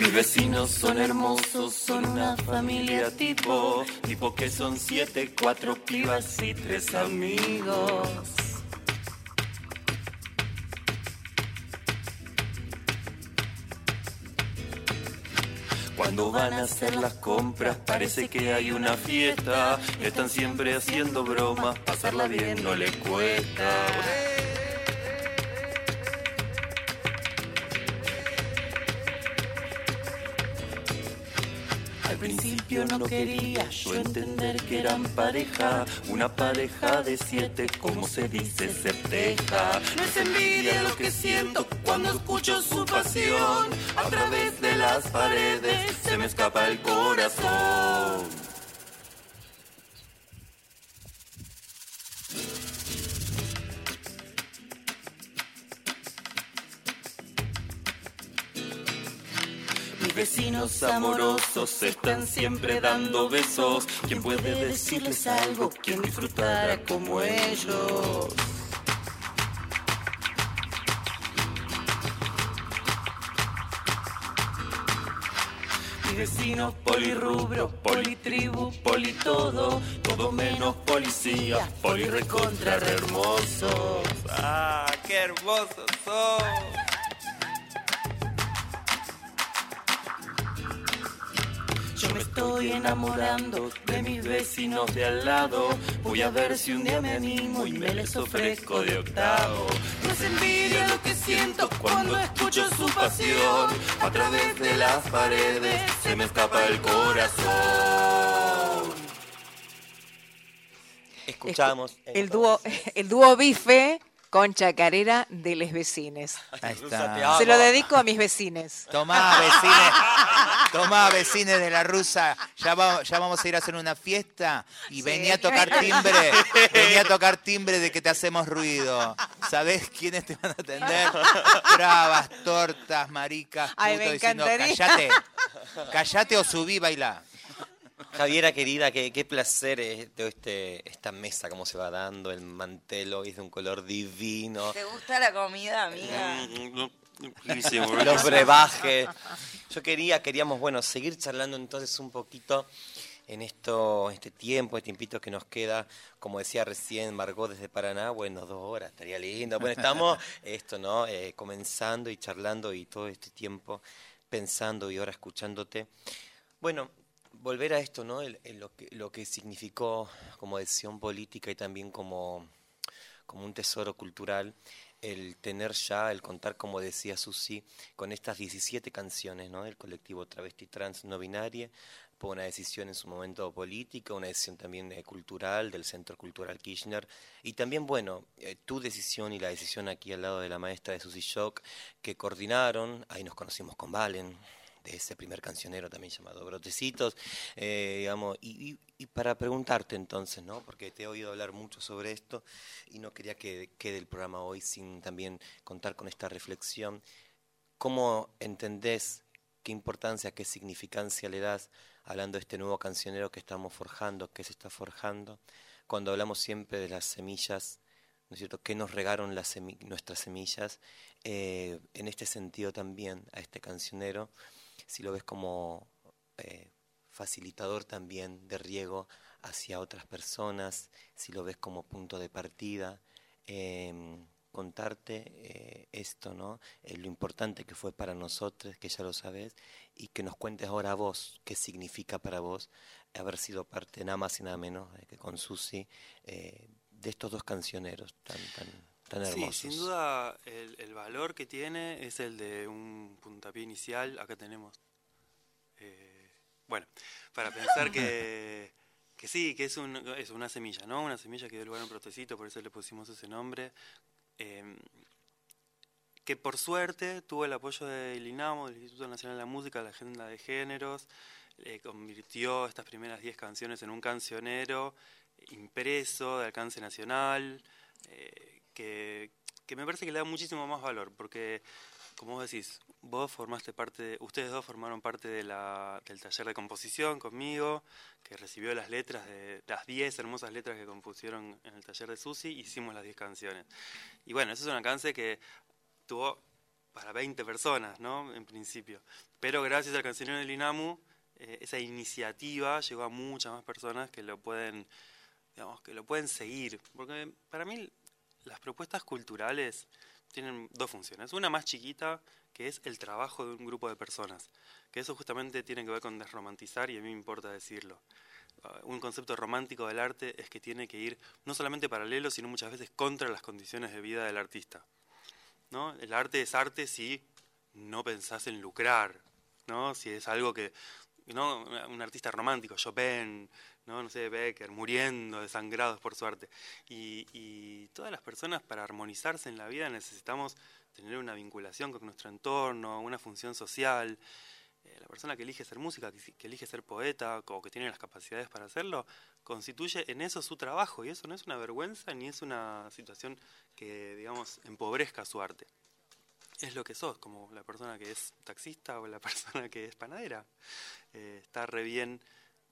Mis vecinos son hermosos, son una familia tipo, tipo que son siete, cuatro pibas y tres amigos. Cuando van a hacer las compras parece que hay una fiesta. Están siempre haciendo bromas, pasarla bien no les cuesta. Principio no quería yo entender que eran pareja, una pareja de siete, como se dice, se teja. No es envidia lo que siento cuando escucho su pasión, a través de las paredes se me escapa el corazón. Vecinos amorosos están siempre dando besos. ¿Quién puede decirles algo? ¿Quién disfrutará como ellos? Mi vecino polirrubro, politribu, politodo, todo menos policía, polirecontra re hermosos. ¡Ah, qué hermosos son! Yo me estoy enamorando de mis vecinos de al lado. Voy a ver si un día me animo y me les ofrezco de octavo. No es envidia lo que siento cuando escucho su pasión. A través de las paredes se me escapa el corazón. Escuchamos. El dúo, el dúo bife con chacarera de les vecines. Ahí está. Se lo dedico a mis vecines. Tomá, vecines. Tomá, vecines de la rusa. Ya, va- ya vamos a ir a hacer una fiesta y Sí. venía a tocar timbre. Venía a tocar timbre de que te hacemos ruido. ¿Sabés quiénes te van a atender? Bravas, tortas, maricas, Ay, puto, me diciendo, encantaría. callate. Callate o subí, bailá. Javiera querida, qué, qué placer este, este, esta mesa, cómo se va dando, el mantel hoy es de un color divino, ¿Te gusta la comida, amiga? Buenísimo, los buenísimo. brebajes. Yo quería, queríamos, bueno, seguir charlando entonces un poquito en esto, este tiempo, este tiempito que nos queda, como decía recién Margot desde Paraná, bueno, dos horas, estaría lindo. Bueno, estamos, esto, ¿no? Eh, comenzando y charlando y todo este tiempo pensando y ahora escuchándote. Bueno, volver a esto, ¿no? El- el- lo, que, lo que significó como decisión política y también como, como un tesoro cultural, el tener ya, el contar, como decía Susi, con estas 17 canciones, ¿no? Del colectivo Travesti Trans No Binaria, fue una decisión en su momento política, una decisión también eh, cultural del Centro Cultural Kirchner, y también, bueno, eh, tu decisión y la decisión aquí al lado de la maestra de Susi Shock, que coordinaron, ahí nos conocimos con Valen, de ese primer cancionero también llamado Brotecitos, eh, digamos, y, y- y para preguntarte entonces, ¿no? Porque te he oído hablar mucho sobre esto y no quería que quede el programa hoy sin también contar con esta reflexión. ¿Cómo entendés qué importancia, qué significancia le das hablando de este nuevo cancionero que estamos forjando, que se está forjando? Cuando hablamos siempre de las semillas, ¿no es cierto? ¿Qué nos regaron las semi- nuestras semillas? Eh, en este sentido también a este cancionero, si lo ves como eh, facilitador también de riego hacia otras personas, si lo ves como punto de partida, em, contarte eh, esto, ¿no? Eh, lo importante que fue para nosotros, que ya lo sabes, y que nos cuentes ahora a vos qué significa para vos haber sido parte nada más y nada menos que con Susi de estos dos cancioneros tan tan tan Sí, sin duda el, el valor que tiene es el de un puntapié inicial. Acá tenemos. eh, bueno, para pensar que, que sí, que es, un, es una semilla, ¿no? Una semilla que dio lugar a un protecito, por eso le pusimos ese nombre. eh, que por suerte tuvo el apoyo del INAMO, del Instituto Nacional de la Música, la Agenda de Géneros, eh, convirtió estas primeras 10 canciones en un cancionero impreso de alcance nacional, eh, que, que me parece que le da muchísimo más valor, porque, como vos decís, vos formaste parte, de- ustedes dos formaron parte de la, del taller de composición conmigo, que recibió las letras de las 10 hermosas letras que compusieron en el taller de Susi, hicimos las 10 canciones. Y bueno, eso es un alcance que tuvo para 20 personas, ¿no? En principio. Pero gracias al cancionero del INAMU, eh, esa iniciativa llegó a muchas más personas que lo pueden, digamos, que lo pueden seguir. Porque para mí las propuestas culturales tienen dos funciones. Una más chiquita, que es el trabajo de un grupo de personas. Que eso justamente tiene que ver con desromantizar y a mí me importa decirlo. Ah, Un concepto romántico del arte es que tiene que ir no solamente paralelo, sino muchas veces contra las condiciones de vida del artista. ¿no? El arte es arte si no pensás en lucrar, ¿no? Si es algo que ¿no? Un artista romántico, Chopin, ¿no? no sé, Becker, muriendo, desangrados por su arte. Y, todas las personas para armonizarse en la vida necesitamos tener una vinculación con nuestro entorno, una función social. Eh, la persona que elige ser música, que, elige ser poeta o que tiene las capacidades para hacerlo, constituye en eso su trabajo y eso no es una vergüenza ni es una situación que, digamos, empobrezca su arte. Es lo que sos, como la persona que es taxista o la persona que es panadera. Eh, está re bien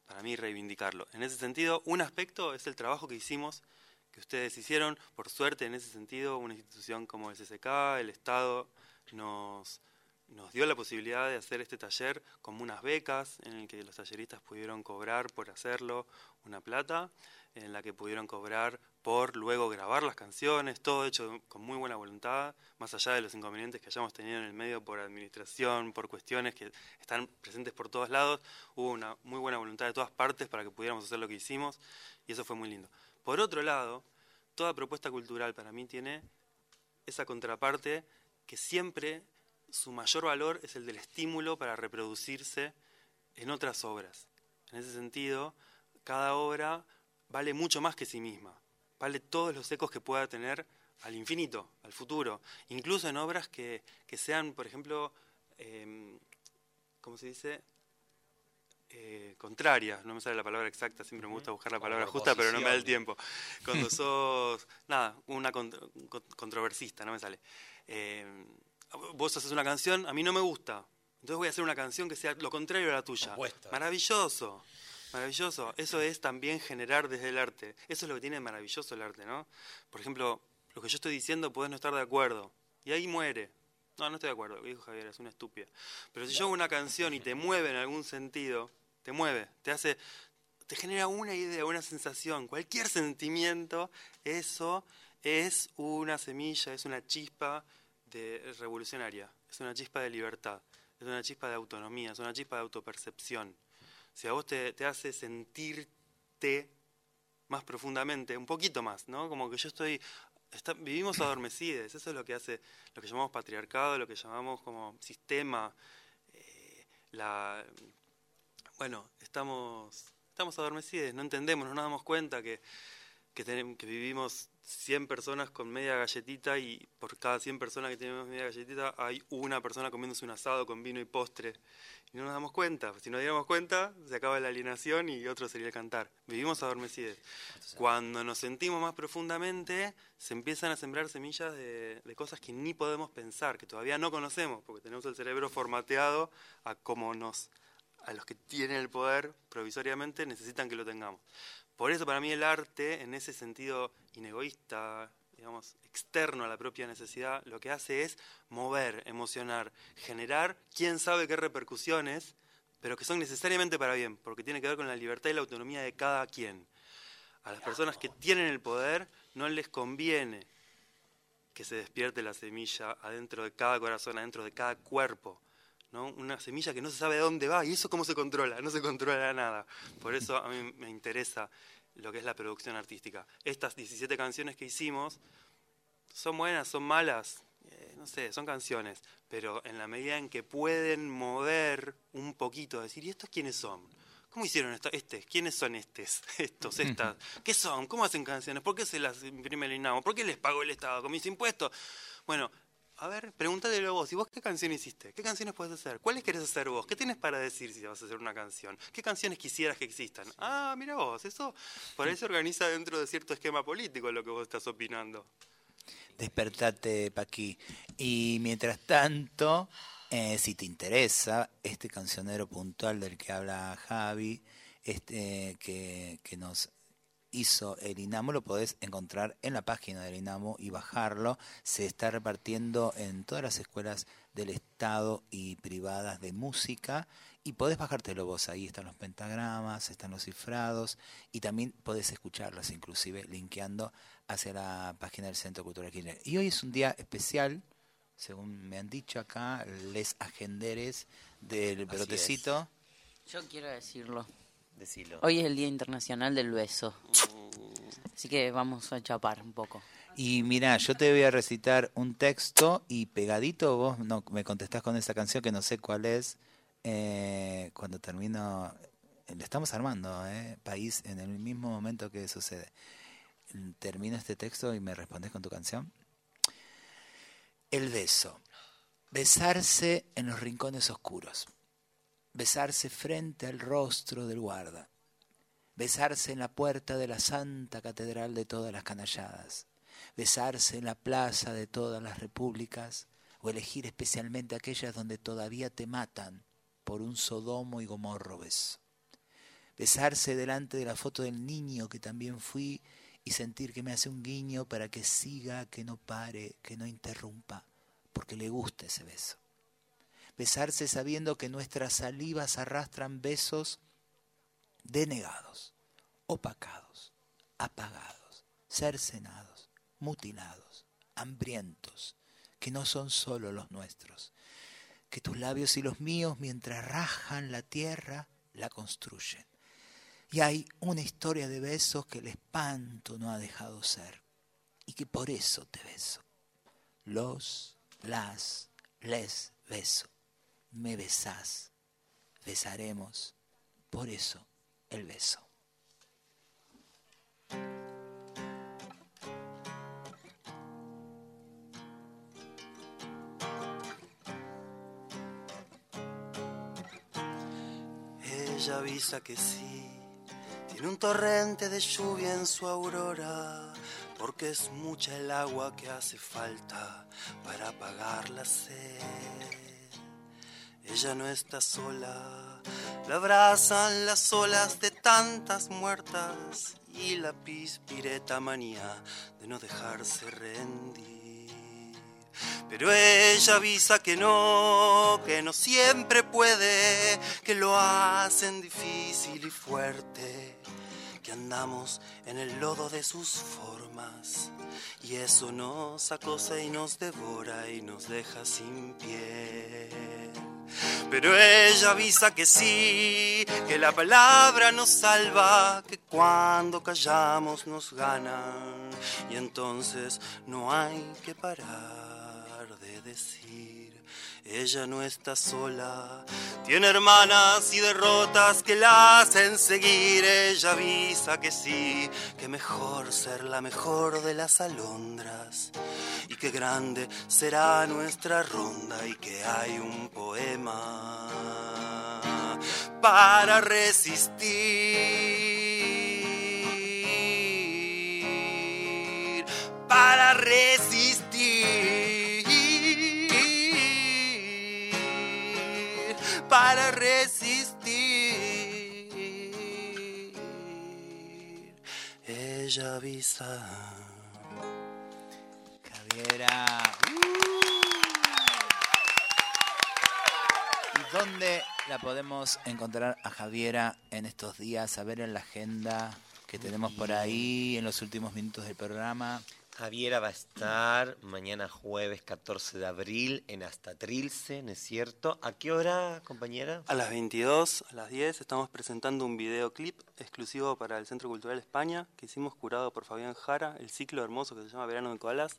para mí reivindicarlo. En ese sentido, un aspecto es el trabajo que hicimos, que ustedes hicieron. Por suerte, en ese sentido, una institución como el CCK, el Estado, nos nos dio la posibilidad de hacer este taller como unas becas en el que los talleristas pudieron cobrar por hacerlo una plata, en la que pudieron cobrar por luego grabar las canciones, todo hecho con muy buena voluntad, más allá de los inconvenientes que hayamos tenido en el medio por administración, por cuestiones que están presentes por todos lados, hubo una muy buena voluntad de todas partes para que pudiéramos hacer lo que hicimos y eso fue muy lindo. Por otro lado, toda propuesta cultural para mí tiene esa contraparte que siempre su mayor valor es el del estímulo para reproducirse en otras obras. En ese sentido, cada obra vale mucho más que sí misma, vale todos los ecos que pueda tener al infinito, al futuro, incluso en obras que, sean, por ejemplo, eh, ¿cómo se dice? Eh, contrarias, no me sale la palabra exacta, siempre me gusta buscar la palabra justa, pero no me da el tiempo. Cuando sos, nada, una controversista, no me sale. Eh, vos haces una canción, a mí no me gusta. Entonces voy a hacer una canción que sea lo contrario a la tuya. Maravilloso, maravilloso. Eso es también generar desde el arte. Eso es lo que tiene maravilloso el arte, ¿no? Por ejemplo, lo que yo estoy diciendo podés no estar de acuerdo. Y ahí muere. No, no estoy de acuerdo. Dijo Javier es una estúpida. Pero si yo hago una canción y te mueve en algún sentido, te mueve, te hace, te genera una idea, una sensación, cualquier sentimiento, eso es una semilla, es una chispa de, revolucionaria, es una chispa de libertad, es una chispa de autonomía, es una chispa de autopercepción. Si a vos te, hace sentirte más profundamente, un poquito más, ¿no? Como que yo estoy vivimos adormecidos, eso es lo que hace lo que llamamos patriarcado, lo que llamamos como sistema. Eh, bueno, estamos, estamos adormecidos, no entendemos, no nos damos cuenta que, que, tenemos, que vivimos 100 personas con media galletita y por cada 100 personas que tenemos media galletita hay una persona comiéndose un asado con vino y postre. Y no nos damos cuenta. Si nos diéramos cuenta, se acaba la alienación y otro sería el cantar. Vivimos adormecidos. Cuando nos sentimos más profundamente, se empiezan a sembrar semillas de, de, cosas que ni podemos pensar, que todavía no conocemos, porque tenemos el cerebro formateado a como nos a los que tienen el poder provisoriamente necesitan que lo tengamos. Por eso para mí el arte, en ese sentido inegoísta, digamos, externo a la propia necesidad, lo que hace es mover, emocionar, generar quién sabe qué repercusiones, pero que son necesariamente para bien, porque tiene que ver con la libertad y la autonomía de cada quien. A las personas que tienen el poder no les conviene que se despierte la semilla adentro de cada corazón, adentro de cada cuerpo. ¿no? Una semilla que no se sabe de dónde va, y eso cómo se controla, no se controla nada. Por eso a mí me interesa lo que es la producción artística. Estas 17 canciones que hicimos son buenas, son malas, eh, no sé, son canciones, pero en la medida en que pueden mover un poquito, decir, ¿y estos quiénes son? ¿Cómo hicieron esto? Este, ¿Quiénes son estos? Estos, estas. ¿Qué son? ¿Cómo hacen canciones? ¿Por qué se las imprime el INAMO? ¿Por qué les pago el Estado con mis impuestos? Bueno, a ver, pregúntatelo vos. ¿Y vos qué canción hiciste? ¿Qué canciones puedes hacer? ¿Cuáles querés hacer vos? ¿Qué tienes para decir si vas a hacer una canción? ¿Qué canciones quisieras que existan? Ah, mira vos, eso por ahí se organiza dentro de cierto esquema político lo que vos estás opinando. Despertate, Paqui. Y mientras tanto, eh, si te interesa este cancionero puntual del que habla Javi, este, que, que nos hizo el INAMO, lo podés encontrar en la página del INAMO y bajarlo. Se está repartiendo en todas las escuelas del Estado y privadas de música y podés bajártelo vos. Ahí están los pentagramas, están los cifrados y también podés escucharlos, inclusive linkeando hacia la página del Centro Cultural Kirchner. Y hoy es un día especial, según me han dicho acá, les agenderes del brotecito. Yo quiero decirlo. Hoy es el Día Internacional del Beso. Así que vamos a chapar un poco. Y mira, yo te voy a recitar un texto y pegadito vos no, me contestás con esa canción que no sé cuál es. eh, cuando termino, le estamos armando, eh, país, en el mismo momento que sucede. Termino este texto y me respondes con tu canción. El beso. Besarse en los rincones oscuros. Besarse frente al rostro del guarda. Besarse en la puerta de la santa catedral de todas las canalladas. Besarse en la plaza de todas las repúblicas o elegir especialmente aquellas donde todavía te matan por un sodomo y gomorro beso. Besarse delante de la foto del niño que también fui y sentir que me hace un guiño para que siga, que no pare, que no interrumpa, porque le gusta ese beso. Besarse sabiendo que nuestras salivas arrastran besos denegados, opacados, apagados, cercenados, mutilados, hambrientos, que no son solo los nuestros, que tus labios y los míos, mientras rajan la tierra, la construyen. Y hay una historia de besos que el espanto no ha dejado ser, y que por eso te beso. Los, las, les beso. Me besás, besaremos, por eso el beso. Ella avisa que sí, tiene un torrente de lluvia en su aurora, porque es mucha el agua que hace falta para apagar la sed. Ella no está sola, la abrazan las olas de tantas muertas y la pispireta manía de no dejarse rendir. Pero ella avisa que no, que no siempre puede, que lo hacen difícil y fuerte, andamos en el lodo de sus formas y eso nos acosa y nos devora y nos deja sin piel. Pero ella avisa que sí, que la palabra nos salva, que cuando callamos nos ganan y entonces no hay que parar de decir. Ella no está sola, tiene hermanas y derrotas que la hacen seguir. Ella avisa que sí, que mejor ser la mejor de las alondras. Y que grande será nuestra ronda y que hay un poema para resistir, para resistir, para resistir. Ella avisa. Javiera. ¿Y dónde la podemos encontrar a Javiera en estos días? A ver en la agenda que tenemos por ahí en los últimos minutos del programa. Javiera va a estar mañana jueves 14 de abril en Hasta Trilce, ¿no es cierto? ¿A qué hora, compañera? A las 22, a las 10, estamos presentando un videoclip exclusivo para el Centro Cultural España que hicimos curado por Fabián Jara, el ciclo hermoso que se llama Verano de Koalas.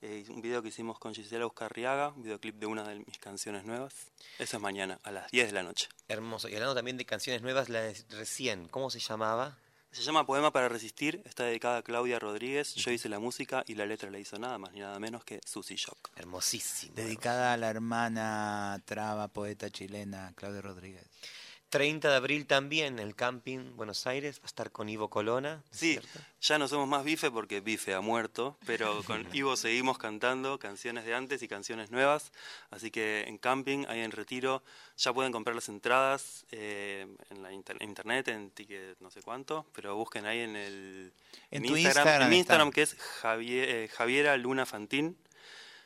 Eh, un video que hicimos con Gisela Euskarriaga, un videoclip de una de mis canciones nuevas. Eso es mañana, a las 10 de la noche. Hermoso. Y hablando también de canciones nuevas, la de recién, ¿cómo se llamaba? Se llama Poema para Resistir, está dedicada a Claudia Rodríguez. Yo hice la música y la letra la hizo nada más ni nada menos que Susy Shock. Hermosísimo. Dedicada a la hermana traba, poeta chilena, Claudia Rodríguez. 30 de abril también, el camping Buenos Aires, va a estar con Ivo Colona. ¿no es Sí, cierto? ya no somos más Bife porque Bife ha muerto, pero con Ivo seguimos cantando canciones de antes y canciones nuevas. Así que en camping, ahí en Retiro, ya pueden comprar las entradas eh, en la inter- internet, en ticket no sé cuánto, pero busquen ahí en el En en tu Instagram, Instagram en mi Instagram que es Javier, eh, Javiera Luna Fantín,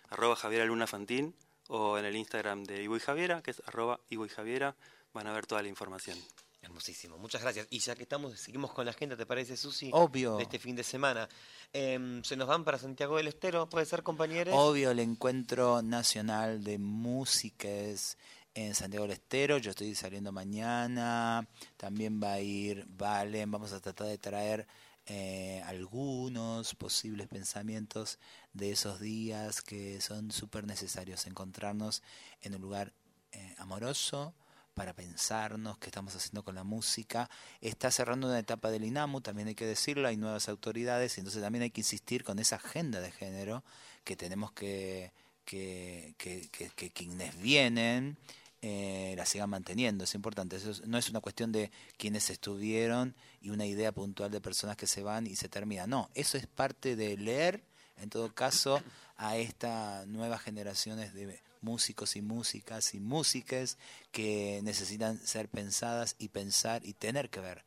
arroba Javiera Luna Fantín, o en el Instagram de Ivo y Javiera, que es arroba Ivo y Javiera, van a ver toda la información. Hermosísimo, muchas gracias. Y ya que estamos, seguimos con la agenda, ¿te parece, Susi? Obvio. De este fin de semana. Em, se nos van para Santiago del Estero, ¿puede ser, compañeros? Obvio, el encuentro nacional de músicas en Santiago del Estero. Yo estoy saliendo mañana. También va a ir Valen. Vamos a tratar de traer eh, algunos posibles pensamientos de esos días que son súper necesarios. Encontrarnos en un lugar eh, amoroso para pensarnos, qué estamos haciendo con la música. Está cerrando una etapa del INAMU, también hay que decirlo, hay nuevas autoridades, y entonces también hay que insistir con esa agenda de género que tenemos que, que, que, que, quienes vienen eh, la sigan manteniendo, es importante. Eso no es una cuestión de quienes estuvieron y una idea puntual de personas que se van y se termina. No, eso es parte de leer, en todo caso, a estas nuevas generaciones de músicos y músicas y músicas que necesitan ser pensadas y pensar y tener que ver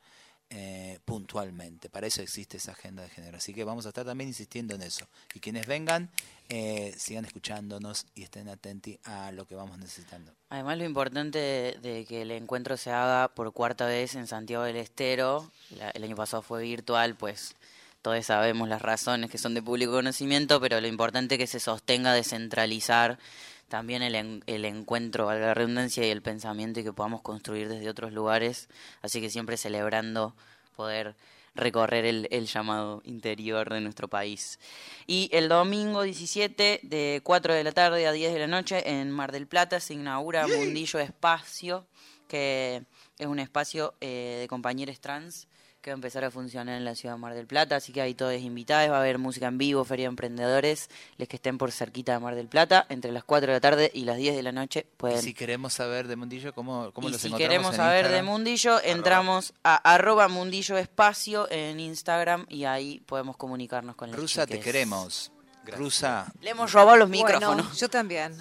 eh, puntualmente. Para eso existe esa agenda de género. Así que vamos a estar también insistiendo en eso. Y quienes vengan, eh, sigan escuchándonos y estén atentos a lo que vamos necesitando. Además, lo importante de, que el encuentro se haga por cuarta vez en Santiago del Estero, el año pasado fue virtual, pues todos sabemos las razones que son de público conocimiento, pero lo importante es que se sostenga descentralizar también el, el encuentro, la redundancia y el pensamiento y que podamos construir desde otros lugares. Así que siempre celebrando poder recorrer el, el, llamado interior de nuestro país. Y el domingo 17, de 4 de la tarde a 10 de la noche, en Mar del Plata, se inaugura Mundillo Espacio, que es un espacio eh, de compañeros trans que va a empezar a funcionar en la ciudad de Mar del Plata, así que ahí todos invitados, va a haber música en vivo, feria de emprendedores, les que estén por cerquita de Mar del Plata, entre las 4 de la tarde y las 10 de la noche pueden... si queremos saber de Mundillo, ¿cómo, cómo y los si queremos saber de Mundillo, entramos a arroba Mundillo Espacio en Instagram y ahí podemos comunicarnos con las Rusa, te queremos. Rusa. Le hemos robado los micrófonos. yo también.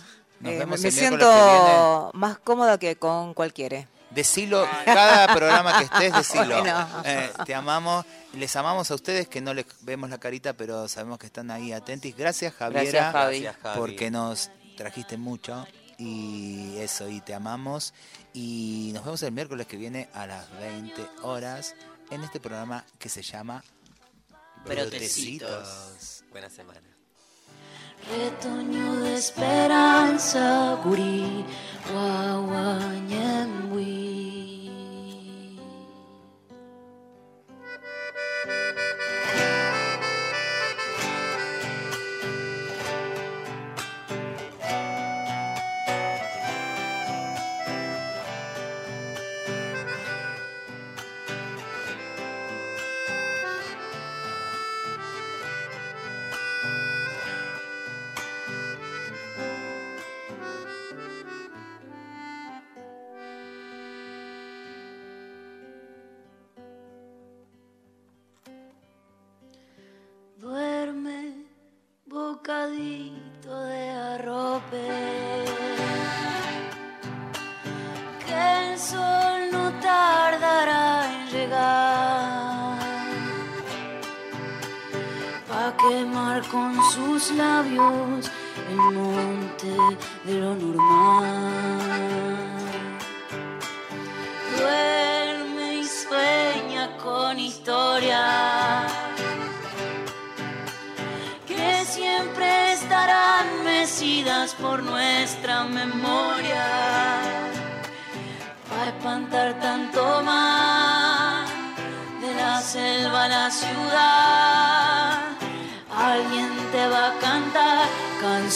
Eh, me siento más cómoda que con cualquiera. Decilo, cada programa que estés, decilo. Eh, te amamos, les amamos a ustedes que no les vemos la carita, pero sabemos que están ahí atentos. Gracias, Javiera, Gracias, porque nos trajiste mucho y eso, y te amamos. Y nos vemos el miércoles que viene a las 20 horas en este programa que se llama Brotecitos. Buena semana. Retoño de esperanza, gurí, labios el monte de lo.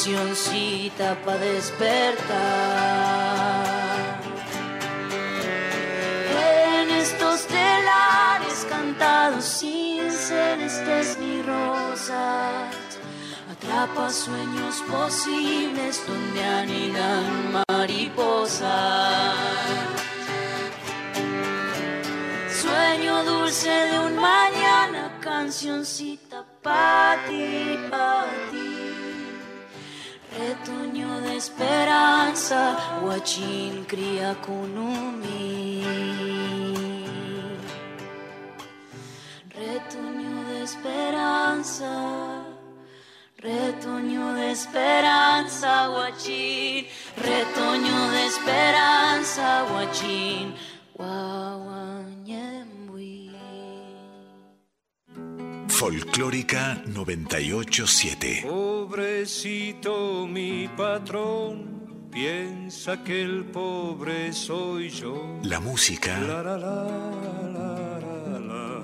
cancioncita para despertar. En estos telares cantados sin celestes ni rosas, atrapa sueños posibles donde anidan mariposas. Sueño dulce de un mañana speranza wajin kriya kunumi retoño de esperanza retoño de esperanza wajin retoño de esperanza wajin wow Folclórica 987. Pobrecito mi patrón, piensa que el pobre soy yo. La música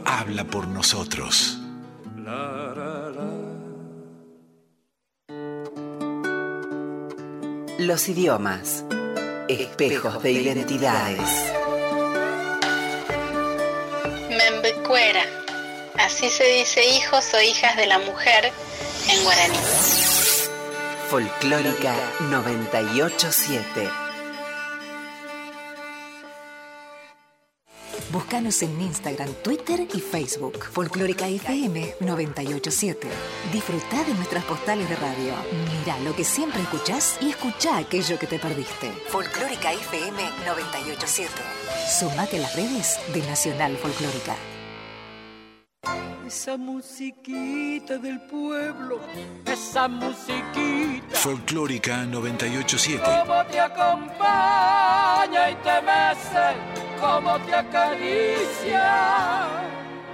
habla por nosotros. Los idiomas. Espejos de identidades. Así se dice hijos o hijas de la mujer en guaraní. Folclórica 987. Búscanos en Instagram, Twitter y Facebook. Folclórica FM 987. Disfruta de nuestras postales de radio. Mira lo que siempre escuchás y escucha aquello que te perdiste. Folclórica FM 987. Sumate a las redes de Nacional Folclórica. Esa musiquita del pueblo, esa musiquita. Folclórica 987. Cómo te acompaña y te mece, cómo te acaricia,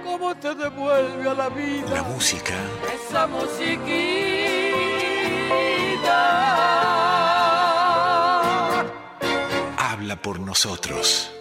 cómo te devuelve a la vida. La música Esa musiquita. habla por nosotros.